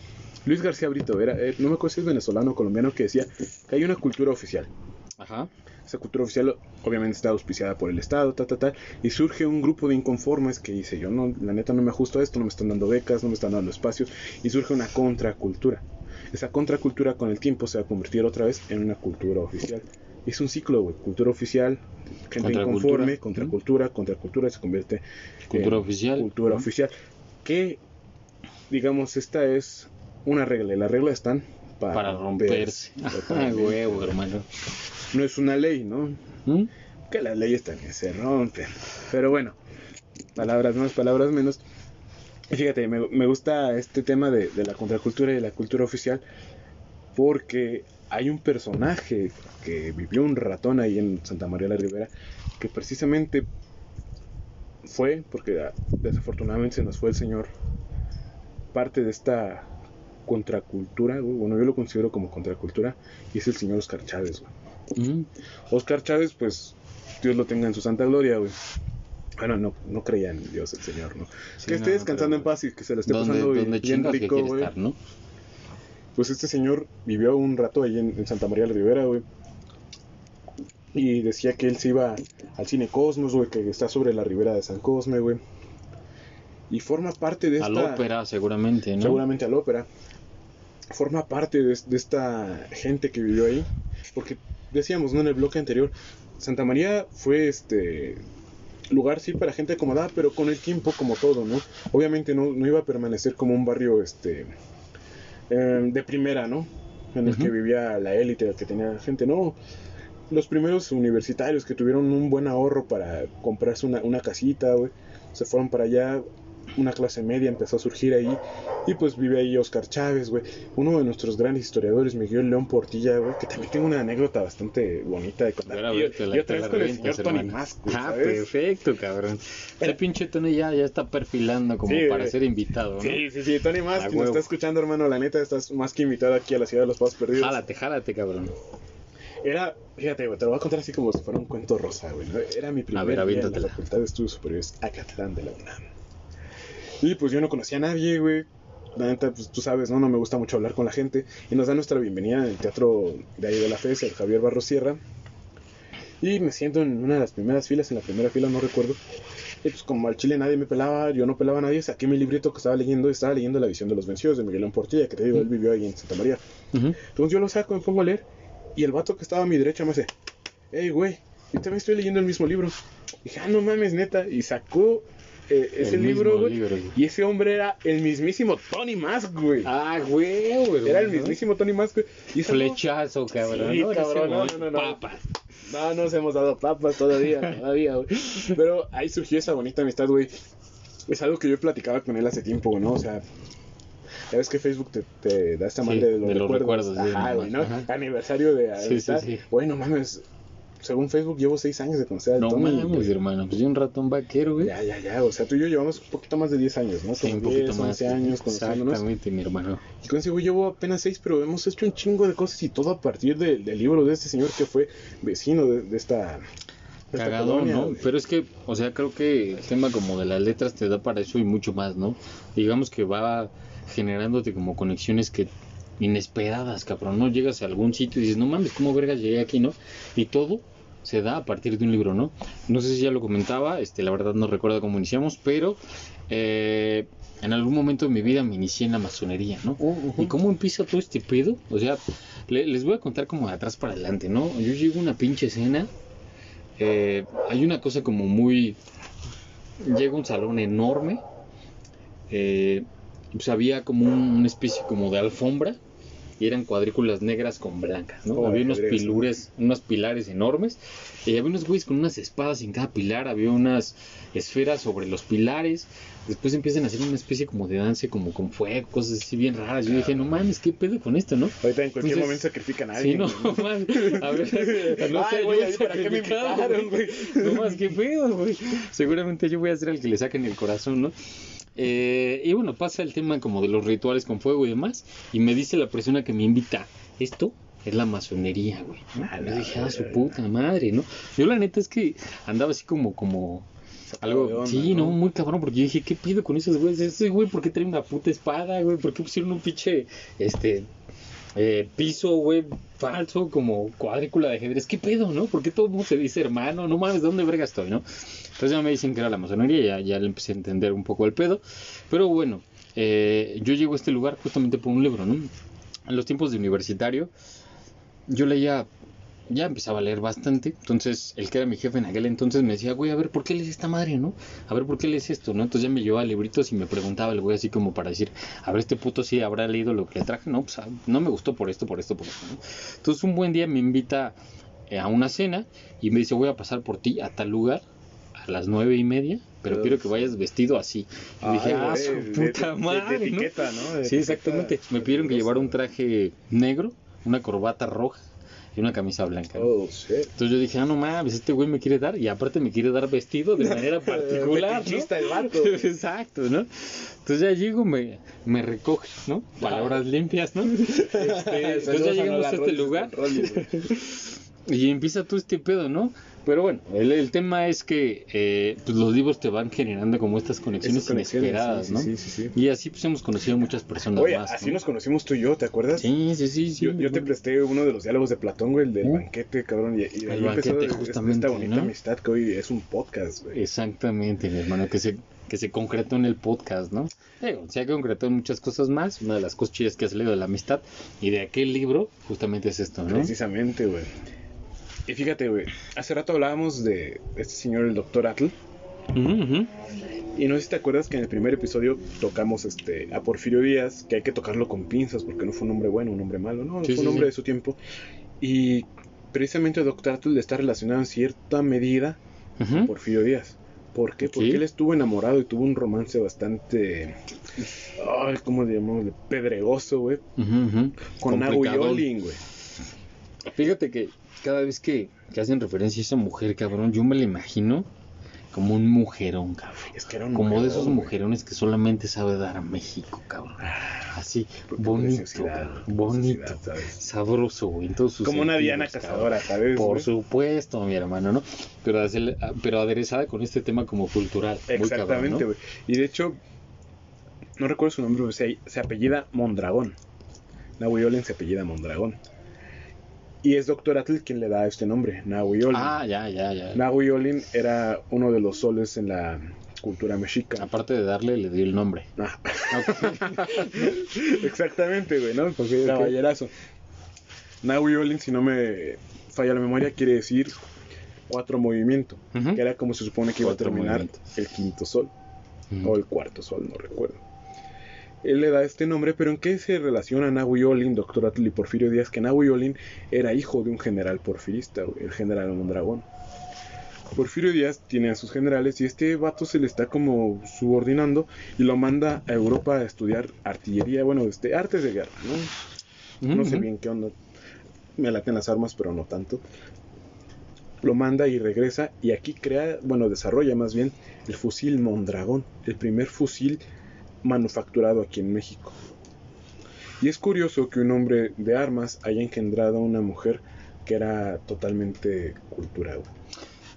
Luis García Brito, era, eh, no me acuerdo si es venezolano o colombiano, que decía que hay una cultura oficial. Ajá. Esa cultura oficial obviamente está auspiciada por el Estado, ta, ta, ta, y surge un grupo de inconformes que dice, yo no, la neta no me ajusto a esto, no me están dando becas, no me están dando espacios, y surge una contracultura. Esa contracultura con el tiempo se va a convertir otra vez en una cultura oficial. Es un ciclo, güey, cultura oficial, gente inconforme, contracultura, contracultura se convierte Cultura en oficial. cultura oficial. Que, digamos, esta es una regla, y las reglas están para, Para romperse. Ajá, Totalmente. huevo, hermano. No es una ley, ¿no? ¿Mm? que las leyes también se rompen. Pero bueno, palabras más, palabras menos. Fíjate, me, me gusta este tema de, de la contracultura y de la cultura oficial porque hay un personaje que vivió un ratón ahí en Santa María la Ribera que precisamente fue, porque desafortunadamente se nos fue el señor, parte de esta contracultura, bueno, yo lo considero como contracultura, y es el señor Oscar Chávez, güey. Oscar Chávez, pues Dios lo tenga en su santa gloria, güey. Bueno, no, no creía en Dios el Señor, ¿no? Sí, que esté no, descansando pero- en paz y que se le esté ¿Dónde, pasando bien- dónde rico, güey. no? Pues este señor vivió un rato ahí en, en Santa María la Ribera, güey. Y decía que él se iba al cine Cosmos, güey, que está sobre la ribera de San Cosme, güey. Y forma parte de esta... Al ópera, seguramente, ¿no? seguramente al ópera. Forma parte de, de esta gente que vivió ahí. Porque decíamos, ¿no? En el bloque anterior, Santa María fue este lugar sí para gente acomodada, pero con el tiempo como todo, ¿no? Obviamente no, no iba a permanecer como un barrio este eh, de primera, ¿no? En el que vivía la élite, el que tenía gente, no. Los primeros universitarios que tuvieron un buen ahorro para comprarse una, una casita, güey, se fueron para allá, una clase media empezó a surgir ahí y pues vive ahí Oscar Chávez, güey. Uno de nuestros grandes historiadores, Miguel León Portilla, güey, que también tengo una anécdota bastante bonita de contar. Pero, a Y- ver, te la- y otra te vez la con el señor Tony Ah, perfecto, cabrón. Ese pinche Tony ya, ya está perfilando como Sí, para ser invitado, ¿no? Sí, sí, sí, Tony A si nos está escuchando, hermano, la neta, estás más que invitado aquí a la ciudad de los Pasos Perdidos. Jálate, jálate, cabrón. Era, fíjate, güey, te lo voy a contar así como si fuera un cuento rosa, güey. ¿no? Era mi primer ver, día en la. Facultad de Estudios Superiores Acatlán de la UNAM. Y pues yo no conocía a nadie, güey. La neta, pues tú sabes, ¿no? No me gusta mucho hablar con la gente. Y nos da nuestra bienvenida en el teatro de ahí de la FES, el Javier Barros Sierra. Y me siento en una de las primeras filas, en la primera fila, no recuerdo. Y pues como al chile nadie me pelaba, yo no pelaba a nadie, saqué mi librito que estaba leyendo y estaba leyendo La visión de los vencidos de Miguel León Portilla, que te digo, él vivió ahí en Santa María. Entonces yo lo saco, me pongo a leer. Y el vato que estaba a mi derecha me hace, hey, güey, yo también estoy leyendo el mismo libro. Y dije, ah, no mames, neta. Y sacó eh, ese El mismo libro, güey. libro. Y ese hombre era el mismísimo Tony Musk, güey. Ah, güey, güey. era el mismísimo Tony Musk, güey. Y Flechazo, cabrón. Sí, ¿no? Cabrón, no, no, no. Papas. No, no nos hemos dado papas todavía, todavía, güey. Pero ahí surgió esa bonita amistad, güey. Es algo que yo platicaba con él hace tiempo, ¿no? O sea, ya ves que Facebook te, te da esta Sí, madre de los de los recuerdos. recuerdos, sí, Ajá, no güey, ¿no? Ajá. Aniversario de Sí, sí, amistad. sí. Güey, no mames. Según Facebook llevo seis años de conocer al No Tony. mames, güey. hermano. Pues yo un ratón vaquero, güey. Ya, ya, ya. O sea, tú y yo llevamos un poquito más de 10 años, ¿no? Sí, un poquito 10, más. 11 años conociéndonos. Exactamente, mi hermano. Y con ese güey llevo apenas 6, pero hemos hecho un chingo de cosas y todo a partir de- del libro de este señor que fue vecino de, de esta. de Cagado, colonia, ¿no? güey. Pero es que, o sea, creo que el tema como de las letras te da para eso y mucho más, ¿no? Digamos que va generándote como conexiones que inesperadas, cabrón, ¿no? Llegas a algún sitio y dices, no mames, ¿cómo vergas llegué aquí, no? Y todo se da a partir de un libro, ¿no? No sé si ya lo comentaba, este, la verdad no recuerdo cómo iniciamos, pero eh, en algún momento de mi vida me inicié en la masonería, ¿no? Uh, ujú. ¿Y cómo empieza todo este pedo? O sea, le- les voy a contar como de atrás para adelante, ¿no? Yo llego a una pinche escena, eh, hay una cosa como muy... Llega un salón enorme, eh, pues había como un- una especie como de alfombra y eran cuadrículas negras con blancas, ¿no? Oh, había unos ¿no? pilures, unos pilares enormes y había unos güeyes con unas espadas en cada pilar, había unas esferas sobre los pilares. Después empiezan a hacer una especie como de dance, como con fuego, cosas así bien raras. Yo dije, no mames, ¿qué pedo con esto, no? Ahorita en cualquier Entonces- momento sacrifican a Sí, alguien. no, güey. más. A ver, no sé, güey, ¿para qué me invitaron, güey? No más, qué pedo, güey. Seguramente yo voy a ser el que le saquen el corazón, ¿no? Eh, y bueno, pasa el tema como de los rituales con fuego y demás. Y me dice la persona que me invita, esto es la masonería, güey. ¿no? Yo dije, ah, su puta madre, ¿no? Yo la neta es que andaba así como, como, Algo, onda, sí, no, muy cabrón, porque yo dije, ¿qué pido con esos güeyes? Ese güey, ¿por qué trae una puta espada, güey? ¿Por qué pusieron un pinche, este, eh, piso, güey, falso, como cuadrícula de ajedrez? ¿Qué pedo, no? ¿Por qué todo el mundo se dice hermano? No mames, ¿de dónde verga estoy, no? Entonces ya me dicen que era la masonería, ya, ya le empecé a entender un poco el pedo. Pero bueno, eh, yo llego a este lugar justamente por un libro, ¿no? En los tiempos de universitario, yo leía ya empezaba a leer bastante. Entonces, el que era mi jefe en aquel entonces me decía, güey, a ver, ¿por qué lees esta madre, no? A ver, ¿por qué lees esto, no? Entonces ya me llevaba libritos y me preguntaba el güey así como para decir, a ver, este puto sí habrá leído lo que le traje. No, pues ah, no me gustó por esto, por esto, por esto, ¿no? Entonces, un buen día me invita eh, a una cena y me dice, voy a pasar por ti a tal lugar a las nueve y media, pero quiero que vayas vestido así. Y dije, ah, su puta de- madre, de ¿no? etiqueta, ¿no? De Sí, exactamente. Me pidieron que llevara un traje negro, una corbata roja y una camisa blanca. Oh, shit. Entonces yo dije, ah, no mames, este güey me quiere dar y aparte me quiere dar vestido de manera particular, ¿no? El vato. Exacto, ¿no? Entonces ya llego, me, me recoge, ¿no? Palabras limpias, ¿no? Este, entonces ya llegamos a este lugar y empieza todo este pedo, ¿no? Pero bueno, el, el tema es que eh, pues los libros te van generando como estas conexiones, inesperadas, sí, ¿no? sí, sí, sí. Y así pues hemos conocido muchas personas Oye, más. así ¿no? nos conocimos tú y yo, ¿te acuerdas? Sí, sí, sí. Yo, yo te presté uno de los diálogos de Platón, güey, el del Uh. banquete, cabrón. Y, y El ahí banquete, justamente, esta bonita ¿no? amistad que hoy es un podcast, güey. Exactamente, mi hermano, que se, que se concretó en el podcast, ¿no? Digo, se ha concretado en muchas cosas más. Una de las cosas chidas que has leído de la amistad y de aquel libro, justamente es esto, ¿no? Precisamente, güey. Y fíjate, güey, hace rato hablábamos de este señor, el doctor Atl. Ujú, ujú. Y no sé si te acuerdas que en el primer episodio tocamos este a Porfirio Díaz, que hay que tocarlo con pinzas porque no fue un hombre bueno, un hombre malo, no, Sí, fue sí, un hombre sí. de su tiempo. Y precisamente el doctor Atl está relacionado en cierta medida Ujú. con Porfirio Díaz. ¿Por qué? Porque él estuvo enamorado y tuvo un romance bastante. Ay, ¿cómo le llamamos? Pedregoso, güey. Ujú, ujú. Con Nahu Complicadón. Yolin, güey. Fíjate que cada vez que, que hacen referencia a esa mujer, cabrón, yo me la imagino como un mujerón, cabrón. Es que era un Como de esos güey. mujerones que solamente sabe dar a México, cabrón. Así, Porque bonito, bonito, sabroso, güey. en todos sus Como una Diana cazadora, ¿sabes? Por güey? supuesto, mi hermano, ¿no? Pero, hacerle- pero aderezada con este tema como cultural. muy cabrón, Exactamente, ¿no? güey. Y de hecho, no recuerdo su nombre, se, se apellida Mondragón. Nahui Olin se apellida Mondragón. Y es Doctor Atl quien le da este nombre, Nahui Olin. Ah, ya, ya, ya. Nahui Olin era uno de los soles en la cultura mexica. Aparte de darle, le dio el nombre. Ah, Ok. Exactamente, güey, ¿no? Caballerazo. Nahui Olin, si no me falla la memoria, quiere decir cuatro movimientos. Ujú. Que era como se supone que iba a terminar el quinto sol. Ujú. o el cuarto sol, no recuerdo. Él le da este nombre, pero ¿en qué se relaciona Nahui Olin, Doctor Atl y Porfirio Díaz? Que Nahui Olin era hijo de un general porfirista, el general Mondragón. Porfirio Díaz tiene a sus generales y este vato se le está como subordinando y lo manda a Europa a estudiar artillería, bueno, este, artes de guerra, ¿no? No sé bien qué onda. Me laten las armas, pero no tanto. Lo manda y regresa y aquí crea, bueno, desarrolla más bien el fusil Mondragón, el primer fusil manufacturado aquí en México. Y es curioso que un hombre de armas haya engendrado a una mujer que era totalmente cultural.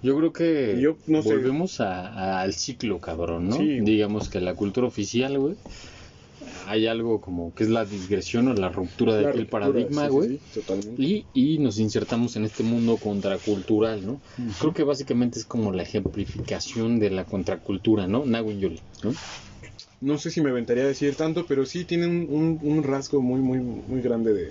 Yo creo que Yo no sé. volvemos a- a- al ciclo, cabrón, ¿no? Sí. Digamos que la cultura oficial, güey, hay algo como que es la digresión o la ruptura de aquel paradigma, sí, sí, güey. sí, totalmente. Y, y nos insertamos en este mundo contracultural, ¿no? Creo que básicamente es como la ejemplificación de la contracultura, ¿no? Nahuin Yoli, ¿no? No sé si me aventaría a decir tanto, pero sí tiene un, un- rasgo muy, muy, muy grande de,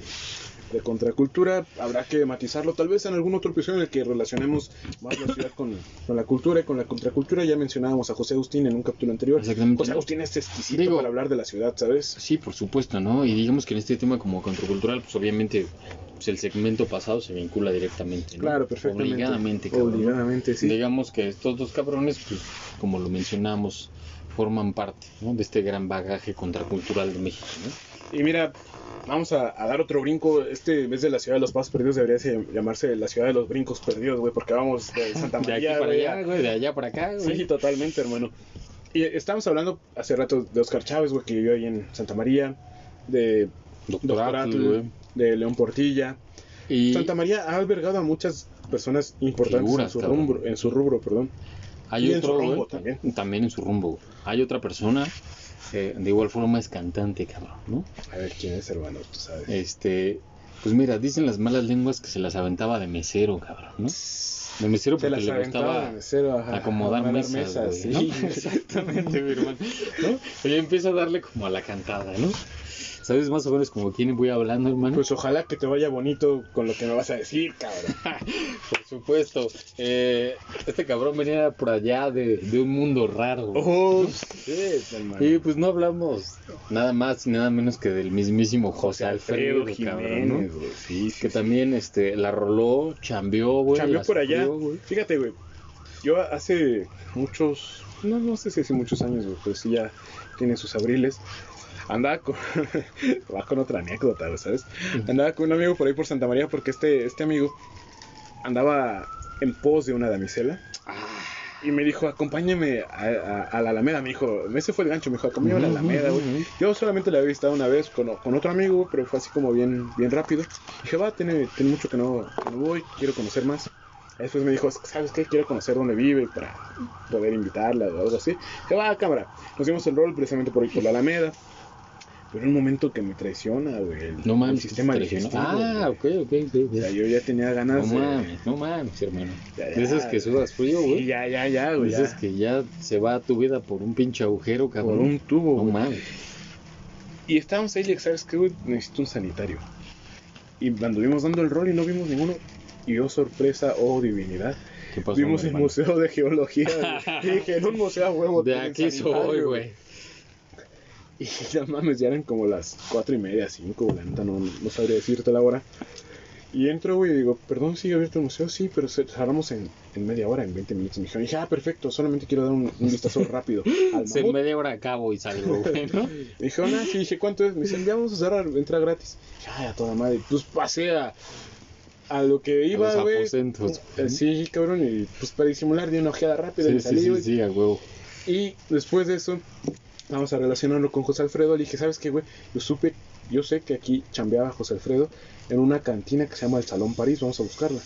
de contracultura. Habrá que matizarlo tal vez en algún otro episodio en el que relacionemos más la ciudad con, con la cultura y con la contracultura. Ya mencionábamos a José Agustín en un capítulo anterior. Exactamente. José Agustín es exquisito Digo- para hablar de la ciudad, ¿sabes? Sí, por supuesto, ¿no? Y digamos que en este tema como contracultural, pues obviamente pues, el segmento pasado se vincula directamente, ¿no? Claro, perfectamente. Obligadamente, cabrón. Obligadamente, sí. Digamos que estos dos cabrones, pues, como lo mencionamos, forman parte ¿no? de este gran bagaje contracultural de México, ¿no? Y mira, vamos a, a dar otro brinco. Este, en vez de la ciudad de los pasos perdidos, debería llamarse la ciudad de los brincos perdidos, güey, porque vamos de Santa De aquí María, para allá, güey, de allá para acá, güey. Sí, totalmente, hermano. Y estamos hablando hace rato de Oscar Chávez, güey, que vivió ahí en Santa María, de Doctor Doctor de León Portilla. Y Santa María ha albergado a muchas personas importantes Figuras, en, su rubro, en su rubro, perdón. Hay Y en otro, su rumbo también. también en su rumbo. Hay otra persona, eh, de igual forma es cantante, cabrón, ¿no? A ver quién es, hermano, tú sabes. Este, pues mira, dicen las malas lenguas que se las aventaba de mesero, cabrón, ¿no? De mesero Se porque las le gustaba de mesero, ajá, acomodar mesas, sí. ¿no? Exactamente, mi hermano, ¿no? Y empieza a darle como a la cantada, ¿no? ¿Sabes más o menos como quién voy hablando, hermano? Pues ojalá que te vaya bonito con lo que me vas a decir, cabrón. Por supuesto. Eh, este cabrón venía por allá de, de un mundo raro. Oh, sí, hermano. Y pues no hablamos nada más y nada menos que del mismísimo José Alfredo, cabrón, ¿no? Jiménez, güey, sí, sí, Que también este, la roló, chambeó, güey. Cambió la por allá. sufrió, güey. Fíjate, güey. Yo hace muchos, no, no sé si hace muchos años, güey, pero sí ya tiene sus abriles. Andaba con, va con otra anécdota, ¿sabes? Andaba con un amigo por ahí por Santa María porque este, este amigo andaba en pos de una damisela Ah, y me dijo, acompáñame a, a- a la Alameda. Me dijo, ese fue el gancho, me dijo, acompáñame a la Alameda, güey. Yo solamente la había visto una vez con, con otro amigo, pero fue así como bien, bien rápido. Dije, va, tiene, tiene mucho que no, que no voy, quiero conocer más. Después me dijo, ¿sabes qué? Quiero conocer dónde vive para poder invitarla o algo así. Dije, va, cámara. Nos dimos el rol precisamente por por la Alameda. Pero un momento que me traiciona, güey. El, No mames, el sistema digestivo, Ah, güey. ok, ok, ok. O sea, yo ya tenía ganas No de... mames, no mames, hermano. Ya, ya, De esas que sudas frío, Sí, güey. ya, ya, ya, güey. Dices ya. que ya se va tu vida por un pinche agujero, cabrón. Por un tubo, No güey. mames. Y estábamos ahí, ¿sabes qué, güey? Necesito un sanitario. Y anduvimos dando el rol y no vimos ninguno. Y oh, sorpresa, oh, divinidad. ¿Qué pasó, Vimos el? Museo de Geología. güey. Dije, en un museo a huevo. De aquí soy, güey. Y no mames, ya eran como las cuatro y media, cinco, la neta, no, no sabría decirte la hora. Y entro, güey, y digo, perdón, ¿sigue abierto el museo? Sí, pero ce- cerramos en, en media hora, en 20 minutos. Me dijeron, dije, ah, perfecto, solamente quiero dar un, un vistazo rápido al mamut. media hora acabo y salgo, güey, ¿no? Me dijeron, ah, sí, dije, ¿cuánto es? Me dicen, ya vamos a cerrar, entra gratis. Ay, a toda madre. Pues pasé a, a lo que iba, güey. Eh, Sí, cabrón, y pues para disimular di una ojeada rápida y Sí, salí, sí, sí, sí, a huevo. Y después de eso, vamos a relacionarlo con José Alfredo. Le dije, ¿sabes qué, güey? Yo supe, yo sé que aquí chambeaba José Alfredo en una cantina que se llama el Salón París. Vamos a buscarla.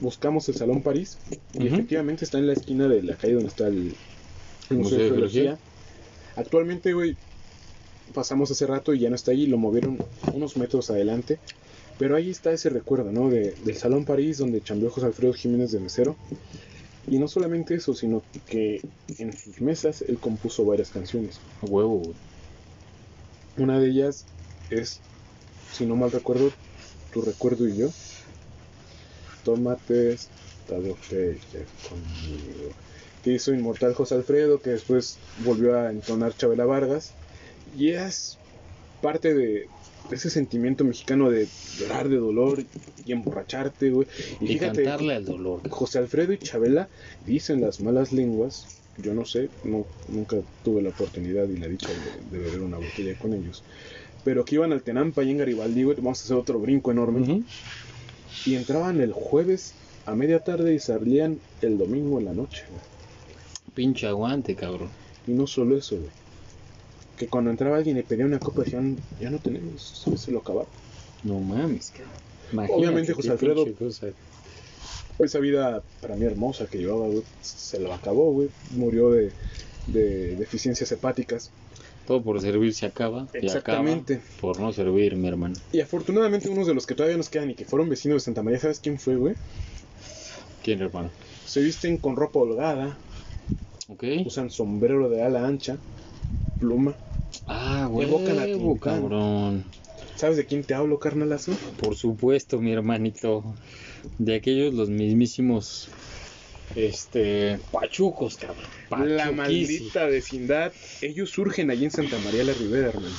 Buscamos el Salón París y efectivamente está en la esquina de la calle donde está el, el Museo de Geología. Actualmente, güey, pasamos hace rato y ya no está ahí. Lo movieron unos metros adelante. Pero ahí está ese recuerdo, ¿no? De- del Salón París donde chambeó José Alfredo Jiménez de Mesero. Y no solamente eso, sino que en sus mesas él compuso varias canciones. Huevo. Una de ellas es, si no mal recuerdo, Tu recuerdo y yo. Tómate esta botella conmigo. Que hizo inmortal José Alfredo, que después volvió a entonar Chabela Vargas. Y es parte de ese sentimiento mexicano de llorar de dolor y emborracharte, güey. Y, Y fíjate, cantarle al dolor. José Alfredo y Chabela dicen las malas lenguas. Yo no sé, no, nunca tuve la oportunidad y la dicha de, de beber una botella con ellos. Pero que iban al Tenampa y en Garibaldi, güey, vamos a hacer otro brinco enorme. Y entraban el jueves a media tarde y salían el domingo en la noche. güey. Pinche aguante, cabrón. Y no solo eso, güey. Que cuando entraba alguien y pedía una copa decían, ya no tenemos, se lo acabaron. No mames. Imagínate Obviamente, José Alfredo-. Esa vida para mí hermosa que llevaba, güey, se lo acabó, güey. Murió de, de deficiencias hepáticas. Todo por servir se acaba. Exactamente. acaba por no servir, mi hermano. Y afortunadamente unos de los que todavía nos quedan y que fueron vecinos de Santa María, ¿sabes quién fue, güey? ¿Quién, hermano? Se visten con ropa holgada, usan sombrero de ala ancha, pluma. Ah, güey. Evocan a Tintán. cabrón. ¿Sabes de quién te hablo, carnalazo? Por supuesto, mi hermanito. De aquellos los mismísimos. Este. Pachucos, cabrón. La maldita vecindad. Ellos surgen allí en Santa María la Ribera, hermano.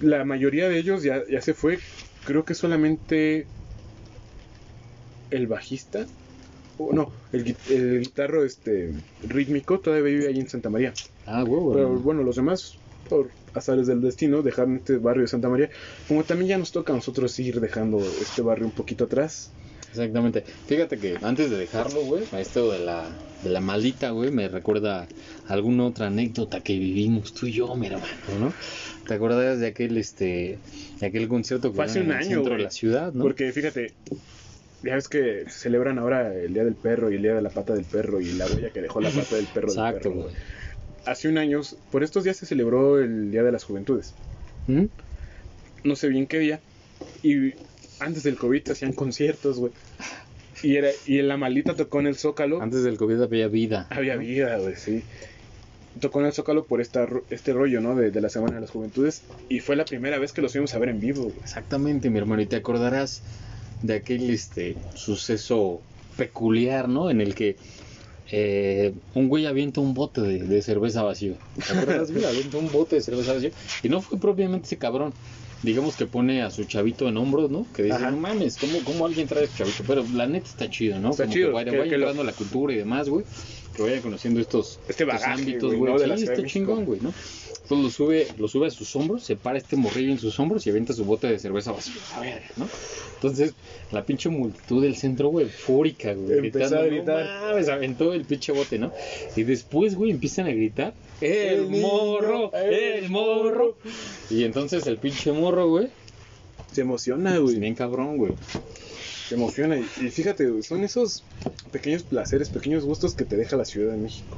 La mayoría de ellos ya, ya se fue. Creo que solamente el bajista. O no, el, el guitarro este, rítmico todavía vive allí en Santa María. Ah, güey, güey. Pero bueno, los demás, por azares del destino, dejaron este barrio de Santa María. Como también ya nos toca a nosotros ir dejando este barrio un poquito atrás. Exactamente. Fíjate que antes de dejarlo, güey, esto de la, de la maldita, güey, me recuerda alguna otra anécdota que vivimos tú y yo, mi hermano, ¿no? ¿Te acuerdas de aquel, este, de aquel concierto que Fue hace dieron un en el año, centro de la ciudad, ¿no? Porque fíjate, Ya ves que celebran ahora el Día del Perro y el Día de la Pata del Perro y la huella que dejó la pata del perro. Exacto, del perro, güey. Hace un año, por estos días se celebró el Día de las Juventudes. ¿Mm? No sé bien qué día. Y antes del COVID se hacían conciertos, güey. Y, era, y la maldita tocó en el Zócalo. Antes del COVID había vida. Había vida, güey, sí. Tocó en el Zócalo por esta, este rollo, ¿no? De, de la Semana de las Juventudes. Y fue la primera vez que los fuimos a ver en vivo, güey. Exactamente, mi hermano. Y te acordarás de aquel este suceso peculiar, ¿no? En el que eh, un güey avienta un bote de, de cerveza vacío. ¿Te acuerdas, güey? Avienta un bote de cerveza vacío. Y no fue propiamente ese cabrón. Digamos que pone a su chavito en hombros, ¿no? Que dice, Ajá. no mames, ¿cómo, ¿cómo alguien trae a su chavito? Pero la neta está chido, ¿no? Está Como chido, que vaya, que- vaya que lo- la cultura y demás, güey. Que vayan conociendo estos, Este estos bagaje, ámbitos, güey. ¿no? Sí, está México. chingón, güey, ¿no? Entonces lo sube, lo sube a sus hombros, se para este morrillo en sus hombros y avienta su bote de cerveza vacío. A ver, ¿no? Entonces, la pinche multitud del centro, güey, fúrica, güey. Empezó a gritar. "No mames", aventó el pinche bote, ¿no? Y después, güey, empiezan a gritar, ¡El, morro! el ¡El morro! Y entonces el pinche morro, güey, Se emociona, güey. bien cabrón, güey. Emociona. Y, y fíjate, son esos pequeños placeres, pequeños gustos que te deja la Ciudad de México.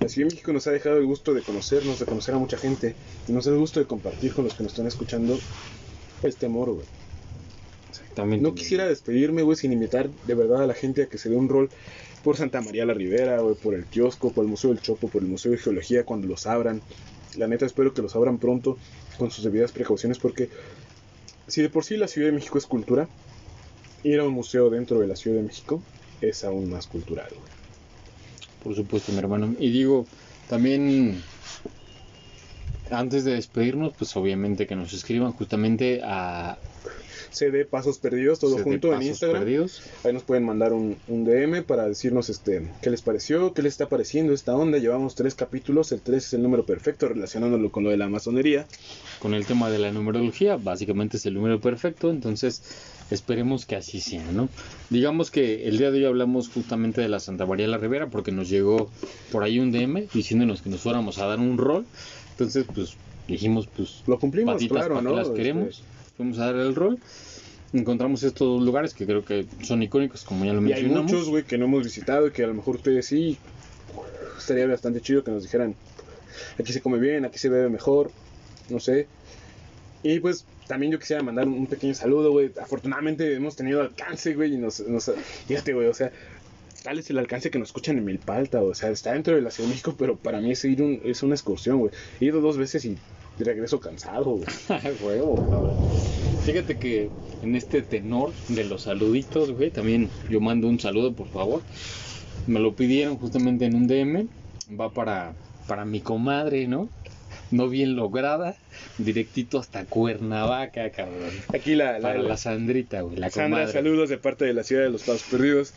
La Ciudad de México nos ha dejado el gusto de conocernos, de conocer a mucha gente. Y nos da el gusto de compartir con los que nos están escuchando este amor, güey. Exactamente. No quisiera despedirme, güey, sin invitar de verdad a la gente a que se dé un rol por Santa María la Ribera, güey, por el kiosco, por el Museo del Chopo, por el Museo de Geología cuando los abran. La neta espero que los abran pronto con sus debidas precauciones porque si de por sí la Ciudad de México es cultura, ir a un museo dentro de la Ciudad de México es aún más cultural. Por supuesto, mi hermano. Y digo, también antes de despedirnos, pues obviamente que nos escriban justamente a CD Pasos Perdidos, todo CD junto en Instagram. Perdidos. Ahí nos pueden mandar un, un DM para decirnos este qué les pareció, qué les está pareciendo esta onda. Llevamos tres capítulos, el 3 es el número perfecto relacionándolo con lo de la masonería. con el tema de la numerología, básicamente es el número perfecto, entonces esperemos que así sea, ¿no? Digamos que el día de hoy hablamos justamente de la Santa María la Rivera porque nos llegó por ahí un DM diciéndonos que nos fuéramos a dar un rol, entonces pues dijimos pues Lo cumplimos, patitas claro, que ¿no? las Este, queremos, fuimos a dar el rol, encontramos estos dos lugares que creo que son icónicos como ya lo y hay muchos, güey, que no hemos visitado y que a lo mejor ustedes sí. Estaría bastante chido que nos dijeran, aquí se come bien, aquí se bebe mejor, no sé. Y pues también yo quisiera mandar un pequeño saludo, güey. Afortunadamente hemos tenido alcance, güey, y nos, nos... Fíjate, güey, o sea, tal es el alcance que nos escuchan en Milpalta, o sea, está dentro de la Ciudad de México, pero para mí es ir un, es una excursión, güey. He ido dos veces y regreso cansado, güey. Huevo, cabrón. Fíjate que en este tenor de los saluditos, güey, también yo mando un saludo, por favor. Me lo pidieron justamente en un DM. Va para, para mi comadre, ¿no? No bien lograda. Directito hasta Cuernavaca, cabrón. Aquí la, la, Para la- la Sandrita, güey, la Sandra, comadre. saludos de parte de la ciudad de los Pasos Perdidos.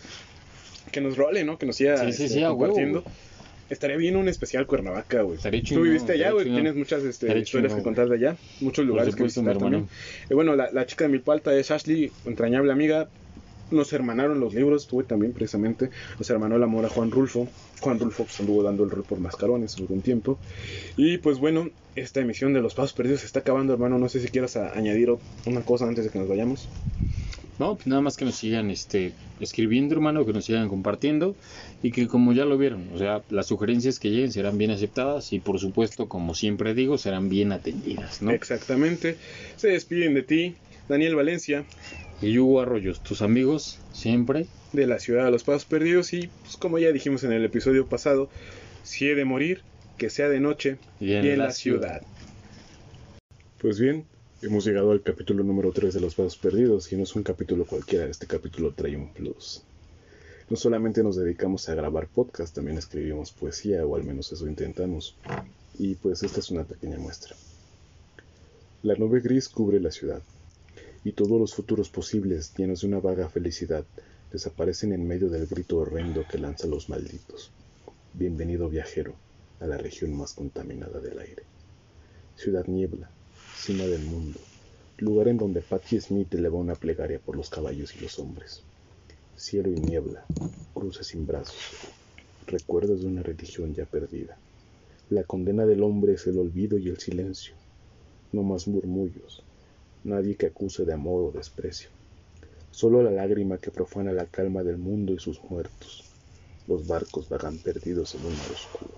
Que nos role, ¿no? Que nos siga Sí, sí, este, sí, huevo, compartiendo. güey. Estaría bien un especial Cuernavaca, güey. Estaría Tú viviste allá, güey. Tienes muchas este, historias que contar de allá. Muchos lugares que mi visitar también. Y bueno, la, la chica de Milpalta es Ashley, entrañable amiga. Nos hermanaron los libros, güey, también precisamente. Nos hermanó el amor a Juan Rulfo. Juan Rulfo pues, anduvo dando el rol por Mascarones un tiempo. Y pues bueno, esta emisión de Los Pasos Perdidos se está acabando, hermano. No sé si quieras añadir una cosa antes de que nos vayamos. No, pues nada más que nos sigan este, escribiendo, hermano, que nos sigan compartiendo y que como ya lo vieron, o sea, las sugerencias que lleguen serán bien aceptadas y por supuesto, como siempre digo, serán bien atendidas, ¿no? Exactamente. Se despiden de ti, Daniel Valencia, Y Hugo Arroyos, tus amigos, siempre, de la ciudad de los pasos perdidos. Y pues, como ya dijimos en el episodio pasado, si he de morir, que sea de noche y en, y en la, la ciudad. Pues bien, hemos llegado al capítulo número 3 de Los Pasos Perdidos y no es un capítulo cualquiera, este capítulo trae un plus. No solamente nos dedicamos a grabar podcast, también escribimos poesía, o al menos eso intentamos. Y pues esta es una pequeña muestra. La nube gris cubre la ciudad, y todos los futuros posibles, llenos de una vaga felicidad, desaparecen en medio del grito horrendo que lanzan los malditos. Bienvenido viajero a la región más contaminada del aire. Ciudad Niebla, cima del mundo, lugar en donde Patti Smith elevó una plegaria por los caballos y los hombres. Cielo y niebla, cruces sin brazos, recuerdos de una religión ya perdida. La condena del hombre es el olvido y el silencio. No más murmullos, nadie que acuse de amor o desprecio. solo la lágrima que profana la calma del mundo y sus muertos. Los barcos vagan perdidos en un mar oscuro.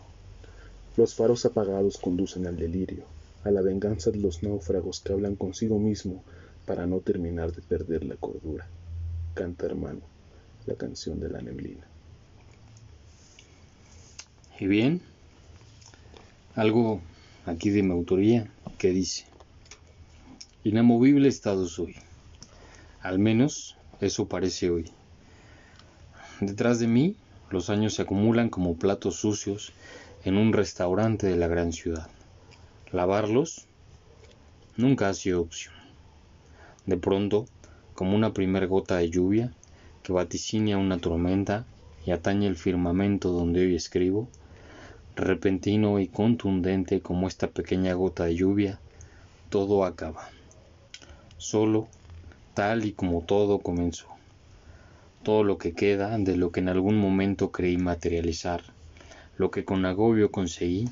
Los faros apagados conducen al delirio, a la venganza de los náufragos que hablan consigo mismo para no terminar de perder la cordura. Canta hermano, la canción de la neblina. Y bien, algo aquí de mi autoría que dice, inamovible estado soy, al menos eso parece hoy. Detrás de mí los años se acumulan como platos sucios en un restaurante de la gran ciudad. Lavarlos nunca ha sido opción. De pronto, como una primer gota de lluvia que vaticina una tormenta y atañe el firmamento donde hoy escribo, repentino y contundente como esta pequeña gota de lluvia, todo acaba. Solo, tal y como todo comenzó. Todo lo que queda de lo que en algún momento creí materializar, lo que con agobio conseguí,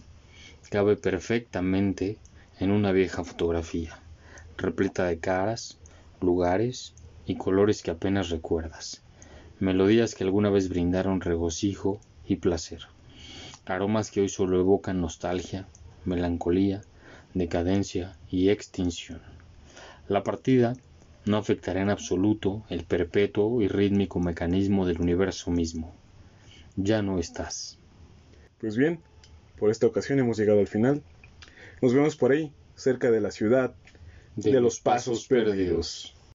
cabe perfectamente en una vieja fotografía, repleta de caras, lugares y colores que apenas recuerdas, melodías que alguna vez brindaron regocijo y placer aromas que hoy solo evocan nostalgia, melancolía, decadencia y extinción. La partida no afectará en absoluto el perpetuo y rítmico mecanismo del universo mismo. Ya no estás. Pues bien, por esta ocasión hemos llegado al final. Nos vemos por ahí, cerca de la ciudad de, los pasos perdidos.